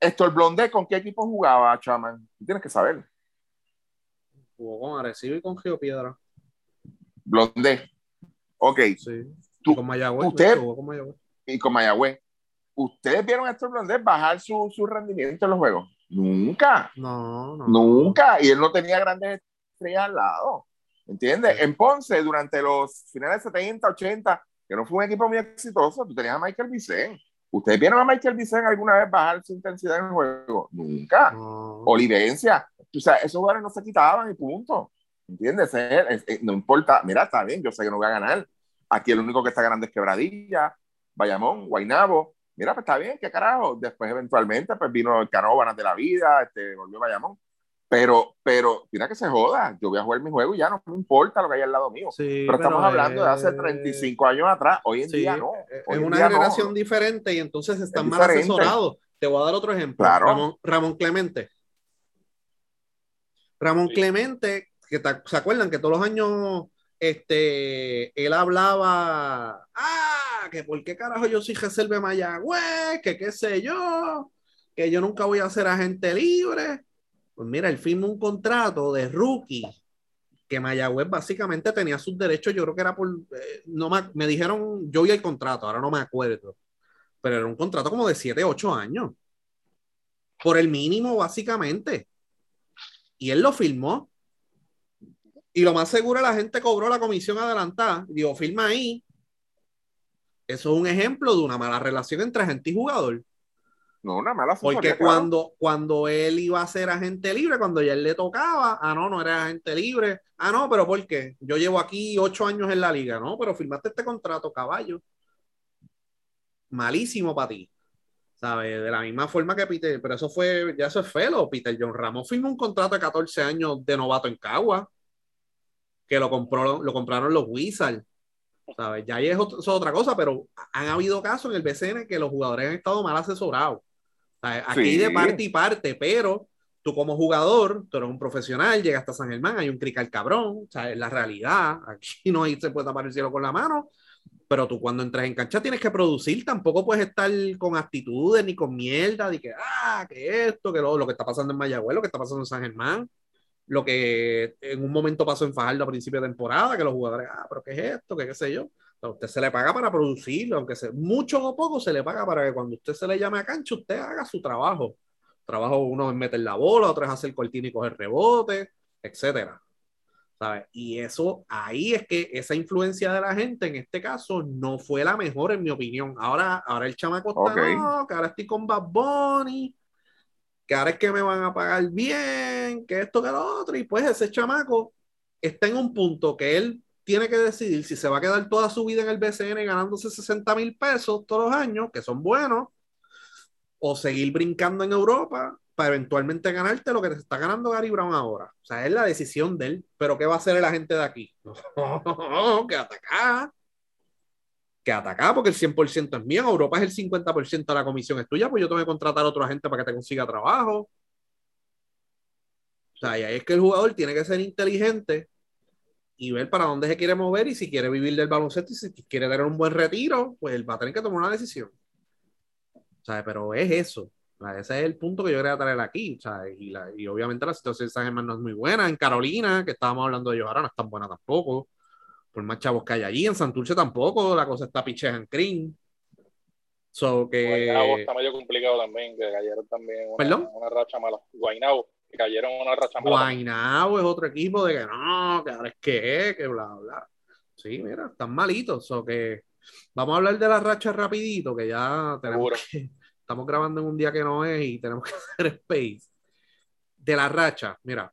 Héctor Blondet, ¿con qué equipo jugaba Chapman? Tú tienes que saber. Jugó con Arecibo y con Geopiedra. Blondet. Ok, Sí. Tú- Y con Mayagüez. usted- jugó con Mayagüez. y con Mayagüez. ¿Ustedes vieron a Héctor Blondet bajar su, su rendimiento en los juegos? Nunca, No, no. nunca. Y él no tenía grandes estrellas al lado. ¿Entiendes? Sí. En Ponce, durante los finales 70, 80, que no fue un equipo muy exitoso, tú tenías a Michael Vicen. ¿Ustedes vieron a Michael Vicen alguna vez bajar su intensidad en el juego? Nunca. No. Olivencia. O sea, esos jugadores no se quitaban y punto. ¿Entiendes? Es- es- es- no importa. Mira, está bien, yo sé que no voy a ganar. Aquí el único que está ganando es Quebradilla, Bayamón, Guainabo. Mira, pues está bien, qué carajo. Después, eventualmente, pues vino el Canóbanas de la vida, este, volvió Bayamón. Pero, pero, mira que se joda. Yo voy a jugar mi juego y ya no me importa lo que hay al lado mío. Sí, pero estamos hablando de hace es- 35 años atrás. Hoy en Sí, día no. es Hoy en una no. generación diferente y entonces están Es mal asesorados. Te voy a dar otro ejemplo. Claro. Ramón, Ramón Clemente. Ramón Sí. Clemente, que ta- se acuerdan que todos los años este, él hablaba, ah, que por qué carajo yo soy reserva de Mayagüez, que qué sé yo, que yo nunca voy a ser agente libre. Pues mira, él firmó un contrato de rookie que Mayagüez básicamente tenía sus derechos, yo creo que era por, eh, no me, me dijeron, yo vi el contrato, ahora no me acuerdo, pero era un contrato como de 7, 8 años, por el mínimo básicamente. Y él lo firmó. Y lo más seguro la gente cobró la comisión adelantada. Digo, firma ahí. Eso es un ejemplo de una mala relación entre agente y jugador. No, una mala asesoría, Porque claro. cuando, cuando él iba a ser agente libre, cuando ya él le tocaba, ah, no, no era agente libre. Ah, no, pero ¿por qué? Yo llevo aquí ocho años en la liga, ¿no? Pero firmaste este contrato, caballo. Malísimo para ti. ¿Sabes? De la misma forma que Peter, pero eso fue, ya eso es feo. Peter John Ramos firmó un contrato de 14 años de novato en Cagua, que lo, compró, lo compraron los Wizards. ¿Sabes? Ya ahí es, ot- eso es otra cosa, pero han habido casos en el BCN que los jugadores han estado mal asesorados. ¿Sabes? Aquí Sí. de parte y parte, pero tú como jugador, tú eres un profesional, llegas hasta San Germán, hay un crical cabrón, ¿sabes? La realidad, aquí no hay- se puede tapar el cielo con la mano, pero tú cuando entras en cancha tienes que producir, tampoco puedes estar con actitudes ni con mierda, de que, ah, que esto, que lo, lo que está pasando en Mayagüez, lo que está pasando en San Germán, lo que en un momento pasó en Fajardo a principio de temporada, que los jugadores, ah, pero ¿qué es esto? ¿Qué qué sé yo? A usted se le paga para producirlo, aunque sea mucho o poco, se le paga para que cuando usted se le llame a cancha, usted haga su trabajo. Trabajo uno es meter la bola, otro es hacer cortina y coger rebote, etcétera. ¿Sabes? Y eso, ahí es que esa influencia de la gente, en este caso, no fue la mejor, en mi opinión. Ahora, ahora el chamaco está, Ok. no, que ahora estoy con Bad Bunny, que ahora es que me van a pagar bien, que esto, que lo otro, y pues ese chamaco está en un punto que él tiene que decidir si se va a quedar toda su vida en el BCN ganándose 60 mil pesos todos los años, que son buenos, o seguir brincando en Europa para eventualmente ganarte lo que te está ganando Gary Brown ahora. O sea, es la decisión de él. Pero ¿qué va a hacer la gente de aquí? *laughs* que atacar. Que atacar porque el 100% es mío. En Europa es el 50% de la comisión es tuya, pues yo tengo que contratar a otra gente para que te consiga trabajo. O sea, y ahí es que el jugador tiene que ser inteligente y ver para dónde se quiere mover y si quiere vivir del baloncesto y si quiere tener un buen retiro, pues él va a tener que tomar una decisión. O sea, pero es eso. Ese es el punto que yo quería traer aquí. O sea, y, la- y obviamente la situación de San Germán no es muy buena. En Carolina, que estábamos hablando de ellos ahora, no es tan buena tampoco. Por más chavos que hay allí. En Santurce tampoco. La cosa está picheja en Green. So Guaynabo que. está medio complicado también, que cayeron también una, ¿Perdón? una racha mala. Guaynabo, que cayeron una racha mala. Guaynabo es otro equipo de que no, que ahora es que, que bla, bla. Sí, mira, están malitos. So que vamos a hablar de la racha rapidito, que ya tenemos que, estamos grabando en un día que no es y tenemos que *laughs* hacer space. De la racha, mira,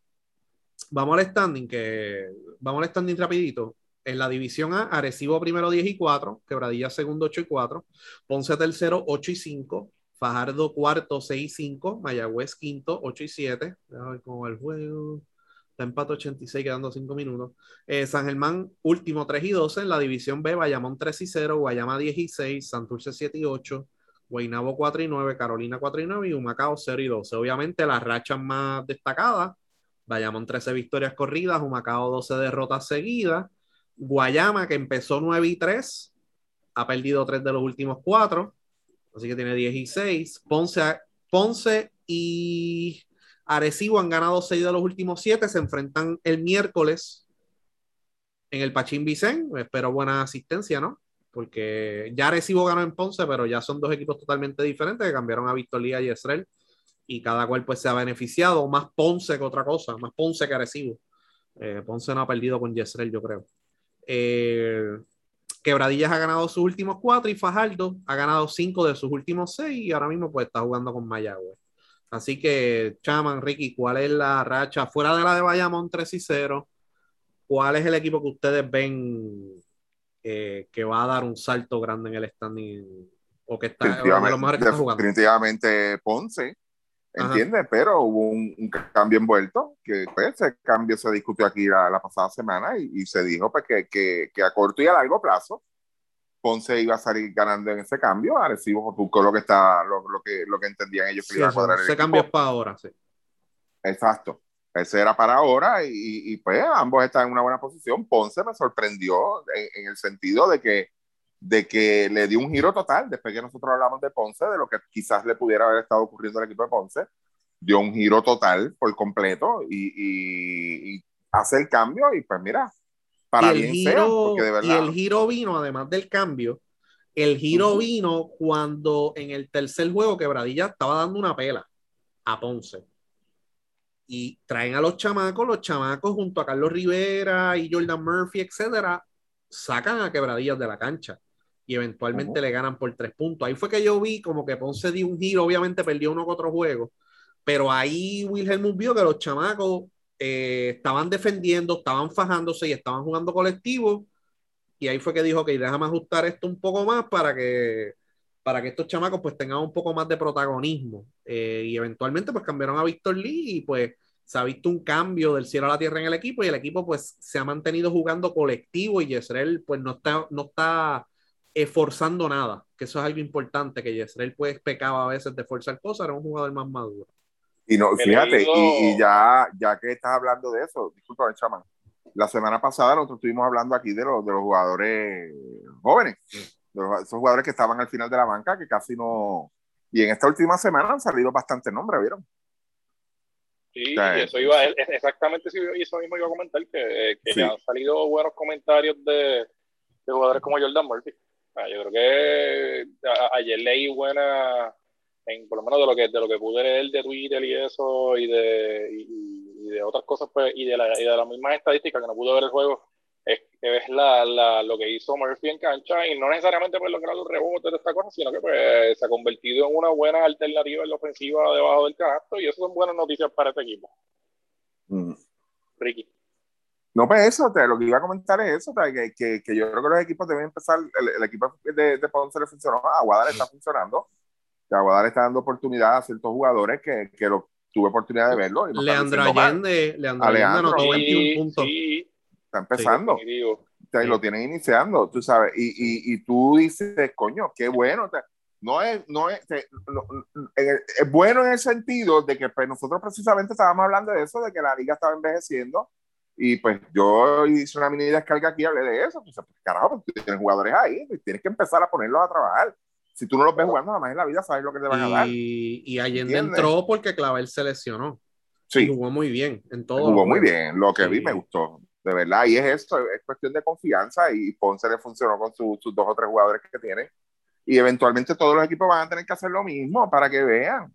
vamos al standing, que vamos al standing rapidito. En la división A, Arecibo primero 10 y 4, Quebradilla segundo 8 y 4, Ponce tercero 8 y 5, Fajardo cuarto 6 y 5, Mayagüez quinto 8 y 7. Déjame ver cómo va el juego. Está empate 86, quedando 5 minutos. Eh, San Germán, último 3 y 12. En la división B, Bayamón 3 y 0, Guayama 10 y 6, Santurce 7 y 8, Guaynabo 4 y 9, Carolina 4 y 9 y Humacao 0 y 12. Obviamente las rachas más destacadas, Bayamón 13 victorias corridas, Humacao 12 derrotas seguidas, Guayama que empezó 9 y 3, ha perdido 3 de los últimos 4, así que tiene 10 y 6. Ponce, Ponce y Arecibo han ganado 6 de los últimos 7, se enfrentan el miércoles en el Pachín Vicen, espero buena asistencia, ¿no? porque ya Arecibo ganó en Ponce, pero ya son dos equipos totalmente diferentes que cambiaron a Victoria y Esrel y cada cual pues se ha beneficiado, más Ponce que otra cosa, más Ponce que Arecibo. Eh, Ponce no ha perdido con Yesrel, yo creo. Eh, Quebradillas ha ganado sus últimos cuatro y Fajardo ha ganado cinco de sus últimos seis y ahora mismo pues está jugando con Mayagüez. Así que, Chaman, Ricky, ¿cuál es la racha fuera de la de Bayamón 3 y 0? ¿Cuál es el equipo que ustedes ven eh, que va a dar un salto grande en el standing o que está definitivamente, que jugando. Definitivamente Ponce, ¿entiendes? Pero hubo un, cambio envuelto, que pues, ese cambio se discutió aquí la, pasada semana y, se dijo pues, que, que, que, a corto y a largo plazo Ponce iba a salir ganando en ese cambio. Arecibo buscó lo que está, lo, lo, que, lo que entendían ellos que iba a cuadrar. Ese cambio es para ahora, sí. Exacto. Ese era para ahora y, y, pues ambos están en una buena posición. Ponce me sorprendió en, el sentido de que, de que le dio un giro total después que nosotros hablamos de Ponce, de lo que quizás le pudiera haber estado ocurriendo al equipo de Ponce. Dio un giro total por completo y, y, hace el cambio y pues mira, para bien giro, de verdad... Y el giro vino, además del cambio, el giro vino cuando en el tercer juego Quebradilla estaba dando una pela a Ponce. Y traen a los chamacos, los chamacos junto a Carlos Rivera y Jordan Murphy, etcétera, sacan a quebradillas de la cancha y eventualmente le ganan por tres puntos. Ahí fue que yo vi como que Ponce dio un giro, obviamente perdió uno con otro juego, pero ahí Wilhelm vio que los chamacos eh, estaban defendiendo, estaban fajándose y estaban jugando colectivo. Y ahí fue que dijo, que déjame ajustar esto un poco más para que para que estos chamacos pues tengan un poco más de protagonismo. Eh, y eventualmente pues cambiaron a Víctor Lee y pues se ha visto un cambio del cielo a la tierra en el equipo y el equipo pues se ha mantenido jugando colectivo y Yesrel pues no está, no está esforzando nada, que eso es algo importante, que Yesrel pues pecaba a veces de forzar cosas, era un jugador más maduro. Y no, fíjate, y, ya, ya que estás hablando de eso, disculpa, chamán, la semana pasada nosotros estuvimos hablando aquí de los, de los jugadores jóvenes esos jugadores que estaban al final de la banca, que casi no. Y en esta última semana han salido bastantes nombres, ¿vieron? Sí, eso iba, exactamente eso mismo iba a comentar, que, que han salido buenos comentarios de, de, jugadores como Jordan Murphy. Yo creo que ayer leí buena, en, por lo menos de lo que de lo que pude leer de Twitter y eso, y de, y, de otras cosas, pues, y de, la, y de las mismas estadísticas que no pude ver el juego, es, es la, la, lo que hizo Murphy en cancha y no necesariamente por lograr los rebotes de esta cosa, sino que pues, se ha convertido en una buena alternativa en la ofensiva debajo del canasto y eso son buenas noticias para este equipo. Mm. Ricky. No, pues eso, te, lo que iba a comentar es eso, que, que, que, yo creo que los equipos deben empezar, el, equipo de, de Ponce le funcionó, Aguadar está funcionando, Aguadar está dando oportunidad a ciertos jugadores que, que lo, tuve oportunidad de verlo. Leandro Allende, Leandro Allende anotó 21 puntos. Sí, está empezando. y lo tienen iniciando, tú sabes. Y, y, y, tú dices, coño, qué bueno. no es, no es, es bueno en el sentido de que pues, nosotros precisamente estábamos hablando de eso, de que la liga estaba envejeciendo. Y pues yo hice una mini descarga aquí y hablé de eso. Pues, carajo, pues, tienes jugadores ahí, pues, tienes que empezar a ponerlos a trabajar. Si tú no los ves jugando, nada más en la vida sabes lo que te van a dar. Y, y Allende entró porque Clavel se lesionó. Sí. jugó muy bien en todo. Jugó muy bien. Lo que vi me gustó de verdad. Y es esto, es cuestión de confianza y Ponce le funcionó con sus dos o tres jugadores que tiene. Y eventualmente todos los equipos van a tener que hacer lo mismo para que vean.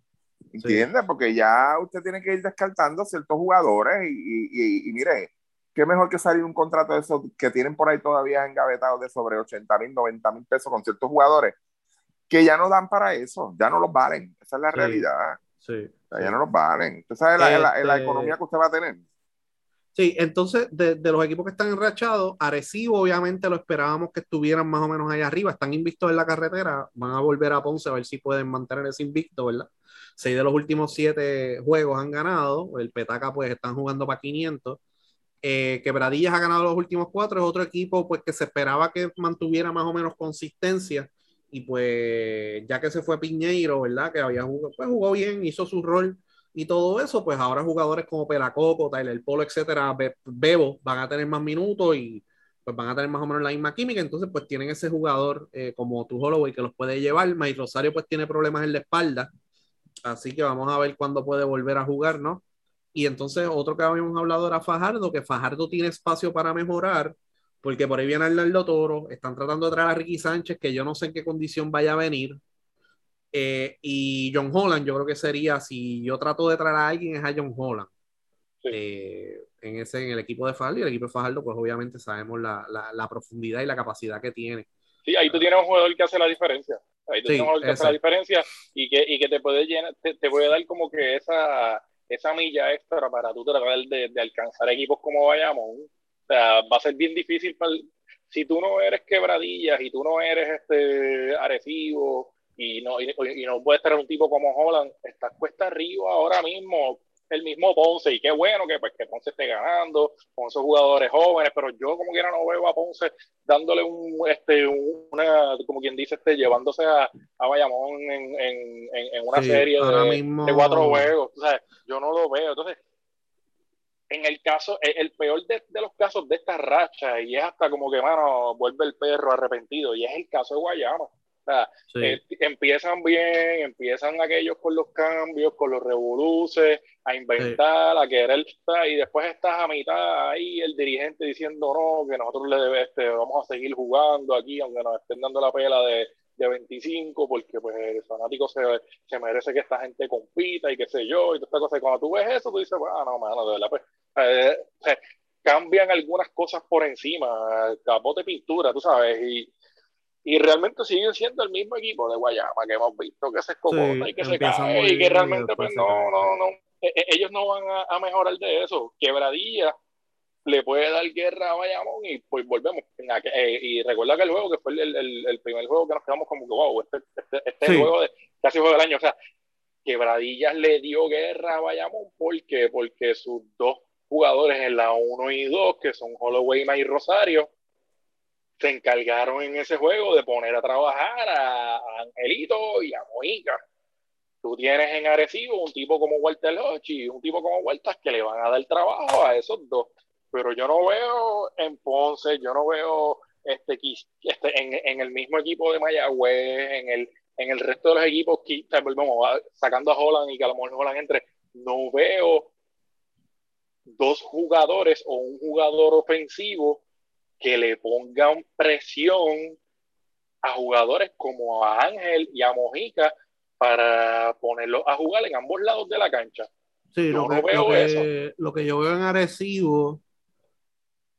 ¿Entiendes? Porque ya usted tiene que ir descartando ciertos jugadores y, y, y, mire, qué mejor que salir un contrato de esos que tienen por ahí todavía engavetados de sobre 80 mil, 90 mil pesos con ciertos jugadores que ya no dan para eso, ya no los valen. Esa es la realidad. Sí. ya no los valen. Usted sabe la, la, la, este economía que usted va a tener. Sí, entonces de, de, los equipos que están enrachados, Arecibo obviamente lo esperábamos que estuvieran más o menos ahí arriba, están invictos en la carretera, van a volver a Ponce a ver si pueden mantener ese invicto, ¿verdad? Seis de los últimos siete juegos han ganado, el Petaca pues están jugando para 500. Eh, Quebradillas ha ganado los últimos cuatro, es otro equipo pues que se esperaba que mantuviera más o menos consistencia y pues ya que se fue Piñeiro, ¿verdad? Que había jugado, pues jugó bien, hizo su rol y todo eso, pues ahora jugadores como Pelacoco, Tyler Polo, etcétera, Bebo, van a tener más minutos y pues van a tener más o menos la misma química, entonces pues tienen ese jugador eh, como tu Holloway que los puede llevar, Mike Rosario pues tiene problemas en la espalda, así que vamos a ver cuándo puede volver a jugar, ¿no? Y entonces otro que habíamos hablado era Fajardo, que Fajardo tiene espacio para mejorar, porque por ahí viene Arnaldo Toro, están tratando de traer a Ricky Sánchez, que yo no sé en qué condición vaya a venir, eh, y John Holland, yo creo que sería, si yo trato de traer a alguien, es a John Holland. Eh, en, ese, en el equipo de Fajardo, y el equipo de Fajardo, pues obviamente sabemos la, la, la, profundidad y la capacidad que tiene. Sí, ahí tú tienes un jugador que hace la diferencia. Ahí tú sí, tienes un jugador que hace la diferencia y que, y que te puede llenar, te, te, puede dar como que esa, esa milla extra para tú tratar de, de alcanzar equipos como vayamos. O sea, va a ser bien difícil para, si tú no eres quebradillas y tú no eres este Arecibo y no, y, y no puedes tener un tipo como Holland, estás cuesta arriba ahora mismo, el mismo Ponce, y qué bueno que, pues, que Ponce esté ganando con esos jugadores jóvenes, pero yo como quiera no veo a Ponce dándole un, este, una, como quien dice, este, llevándose a, a Bayamón en, en, en una sí, serie de, mismo... de, cuatro juegos, o sea, yo no lo veo, entonces en el caso, el peor de, de, los casos de esta racha, y es hasta como que, mano, vuelve el perro arrepentido, y es el caso de Guayama. O sea, sí. eh, empiezan bien, empiezan aquellos con los cambios, con los revoluces, a inventar, sí. a querer, y después estás a mitad ahí el dirigente diciendo no, que nosotros le debe, este, vamos a seguir jugando aquí, aunque nos estén dando la pela de, de 25, porque pues el fanático se, se merece que esta gente compita y qué sé yo, y toda esta cosa. Y cuando tú ves eso, tú dices, ah, no, mano, de verdad, pues, eh, eh, cambian algunas cosas por encima, capote pintura, tú sabes, y y realmente siguen siendo el mismo equipo de Guayama que hemos visto que se escocota sí, y que se cae y que realmente pues no, no, no, e, ellos no van a, a, mejorar de eso. Quebradilla le puede dar guerra a Bayamón y pues volvemos. Eh, y recuerda que el juego que fue el, el, el, primer juego que nos quedamos como que wow, este, este, este sí. juego de casi juego del año, o sea, Quebradillas le dio guerra a Bayamón porque porque sus dos jugadores en la 1 y 2, que son Holloway y Rosario, se encargaron en ese juego de poner a trabajar a, Angelito y a Mojica. Tú tienes en Arecibo un tipo como Walter Hodge y un tipo como Huertas que le van a dar trabajo a esos dos. Pero yo no veo en Ponce, yo no veo este, este en, en el mismo equipo de Mayagüez, en el, en el resto de los equipos, volvemos, sacando a Holland y que a lo mejor Holland entre, no veo dos jugadores o un jugador ofensivo que le pongan presión a jugadores como a Ángel y a Mojica para ponerlos a jugar en ambos lados de la cancha. Sí, yo lo, que, no veo lo, que, eso. lo que yo veo en Arecibo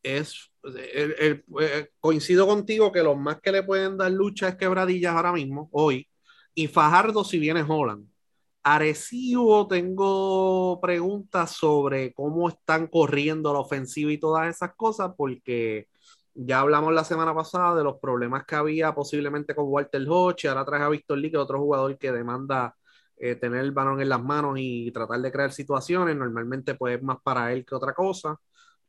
es, el, el, el, coincido contigo que los más que le pueden dar lucha es quebradillas ahora mismo, hoy, y Fajardo si viene Holland. Arecibo tengo preguntas sobre cómo están corriendo la ofensiva y todas esas cosas, porque ya hablamos la semana pasada de los problemas que había posiblemente con Walter Hodge, ahora traje a Víctor Lee, que es otro jugador que demanda eh, tener el balón en las manos y tratar de crear situaciones, normalmente pues es más para él que otra cosa.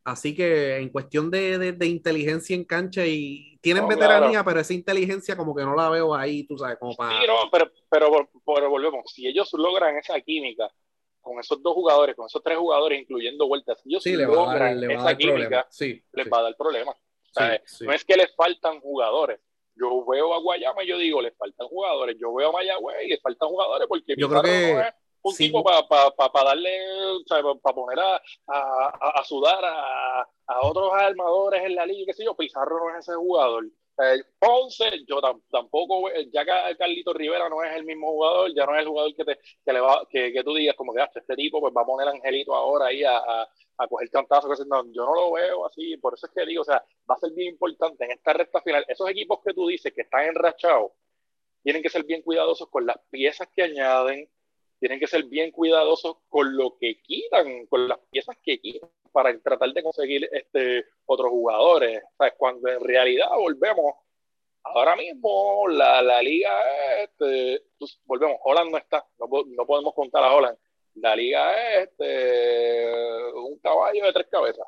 Así que en cuestión de, de, de inteligencia en cancha y tienen no, veteranía, claro. pero esa inteligencia como que no la veo ahí, tú sabes, como para... Sí, no, pero, pero, pero volvemos, si ellos logran esa química con esos dos jugadores, con esos tres jugadores, incluyendo vueltas, si ellos sí, logran le esa química, sí, les sí. va a dar problemas. Sí, sí. No es que les faltan jugadores. Yo veo a Guayama y yo digo, les faltan jugadores. Yo veo a Mayagüez y les faltan jugadores porque yo creo que no es un sí. tipo para pa, pa, pa darle, para poner a, a, a sudar a, a, otros armadores en la liga, qué sé yo. Pizarro no es ese jugador. Eh, Ponce, yo tampoco, ya que Carlito Rivera no es el mismo jugador, ya no es el jugador que, te, que, le va, que, que tú digas, como que ah, este tipo pues va a poner Angelito ahora ahí a, a, a coger cantazo. No, yo no lo veo así, por eso es que digo, o sea, va a ser bien importante en esta recta final. Esos equipos que tú dices que están enrachados, tienen que ser bien cuidadosos con las piezas que añaden, tienen que ser bien cuidadosos con lo que quitan, con las piezas que quitan. Para tratar de conseguir este, otros jugadores. ¿Sabes? Cuando en realidad volvemos, ahora mismo la, la liga, este, volvemos, Holland no está, no, no, podemos contar a Holland. La liga es este, un caballo de tres cabezas.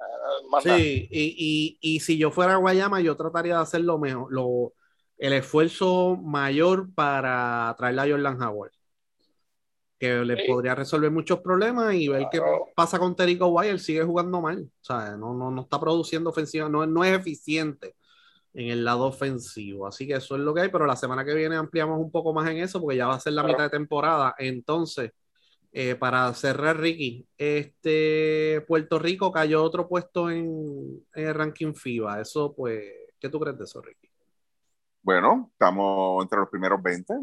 Eh, sí, y, y, y, si yo fuera a Guayama, yo trataría de hacer lo mejor, lo, el esfuerzo mayor para traer a Jordan Howard que le podría resolver muchos problemas y ver qué pasa con Terico White, sigue jugando mal, o sea, no, no, no está produciendo ofensiva, no, no es eficiente en el lado ofensivo, así que eso es lo que hay, pero la semana que viene ampliamos un poco más en eso porque ya va a ser la mitad de temporada, entonces, eh, para cerrar Ricky, este Puerto Rico cayó otro puesto en, en el ranking FIBA, eso pues, ¿qué tú crees de eso Ricky? Bueno, estamos entre los primeros 20.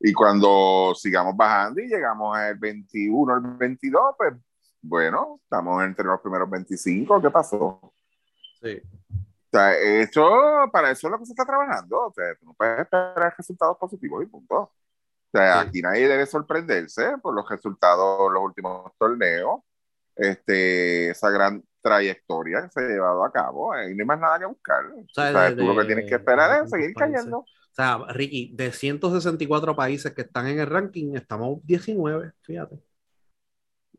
Y cuando sigamos bajando y llegamos al 21, al 22, pues bueno, estamos entre los primeros 25. ¿Qué pasó? Sí. O sea, eso, para eso es lo que se está trabajando. O sea, tú no puedes esperar resultados positivos y punto. O sea, aquí nadie debe sorprenderse por los resultados de los últimos torneos. Este, esa gran trayectoria que se ha llevado a cabo. y no hay más nada que buscar. O sea, tú lo que tienes que esperar es seguir cayendo. O sea, Ricky, de 164 países que están en el ranking, estamos 19, fíjate.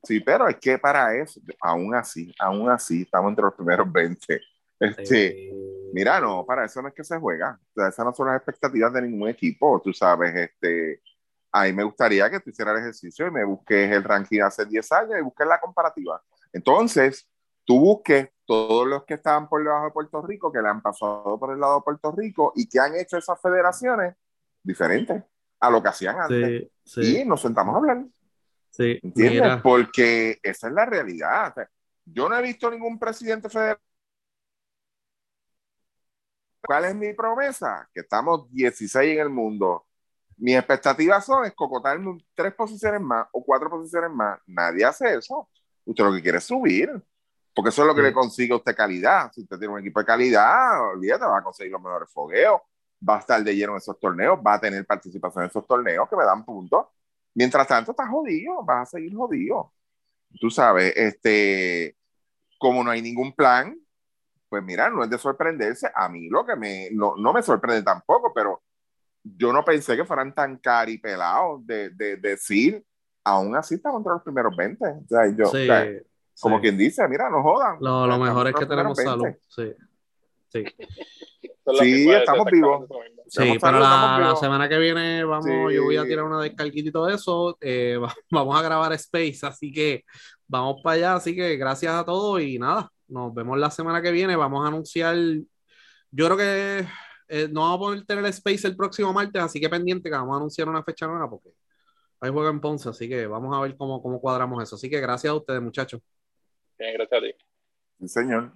Sí, pero es que para eso, aún así, aún así, estamos entre los primeros 20. Este, Mira, no, para eso no es que se juega. O sea, esas no son las expectativas de ningún equipo. Tú sabes, este, a mí me gustaría que tú hicieras el ejercicio y me busques el ranking hace 10 años y busques la comparativa. Entonces, tú busques todos los que estaban por debajo de Puerto Rico, que le han pasado por el lado de Puerto Rico y que han hecho esas federaciones diferentes a lo que hacían antes. Y nos sentamos a hablar. Sí, ¿Entiendes? Porque esa es la realidad. yo no he visto ningún presidente federal. ¿Cuál es mi promesa? Que estamos 16 en el mundo. Mis expectativas son escocotarme tres posiciones más o cuatro posiciones más. Nadie hace eso. Usted lo que quiere es subir. Porque eso es lo que le consigue a usted calidad. Si usted tiene un equipo de calidad, olvídate, va a conseguir los mejores fogueos, va a estar de lleno en esos torneos, va a tener participación en esos torneos que me dan puntos. Mientras tanto, estás jodido, vas a seguir jodido. Tú sabes, este, como no hay ningún plan, pues mira, no es de sorprenderse. A mí lo que me, no, no me sorprende tampoco, pero yo no pensé que fueran tan caripelados de, de, de decir, aún así estamos entre los primeros 20. O sea, yo, sí. Como quien dice, mira, no jodan. Lo, lo mejor es que tenemos salud. Sí. Sí. *laughs* sí, estamos vivos. Sí, para la, semana que viene vamos, yo voy a tirar una descarguita y todo eso. Eh, *laughs* vamos a grabar Space, así que vamos para allá. Así que gracias a todos y nada, nos vemos la semana que viene. Vamos a anunciar, yo creo que eh, no vamos a poder tener Space el próximo martes, así que pendiente que vamos a anunciar una fecha nueva porque hay juego en Ponce, así que vamos a ver cómo, cómo cuadramos eso. Así que gracias a ustedes, muchachos. Bien, gracias a ti. Sí, señor.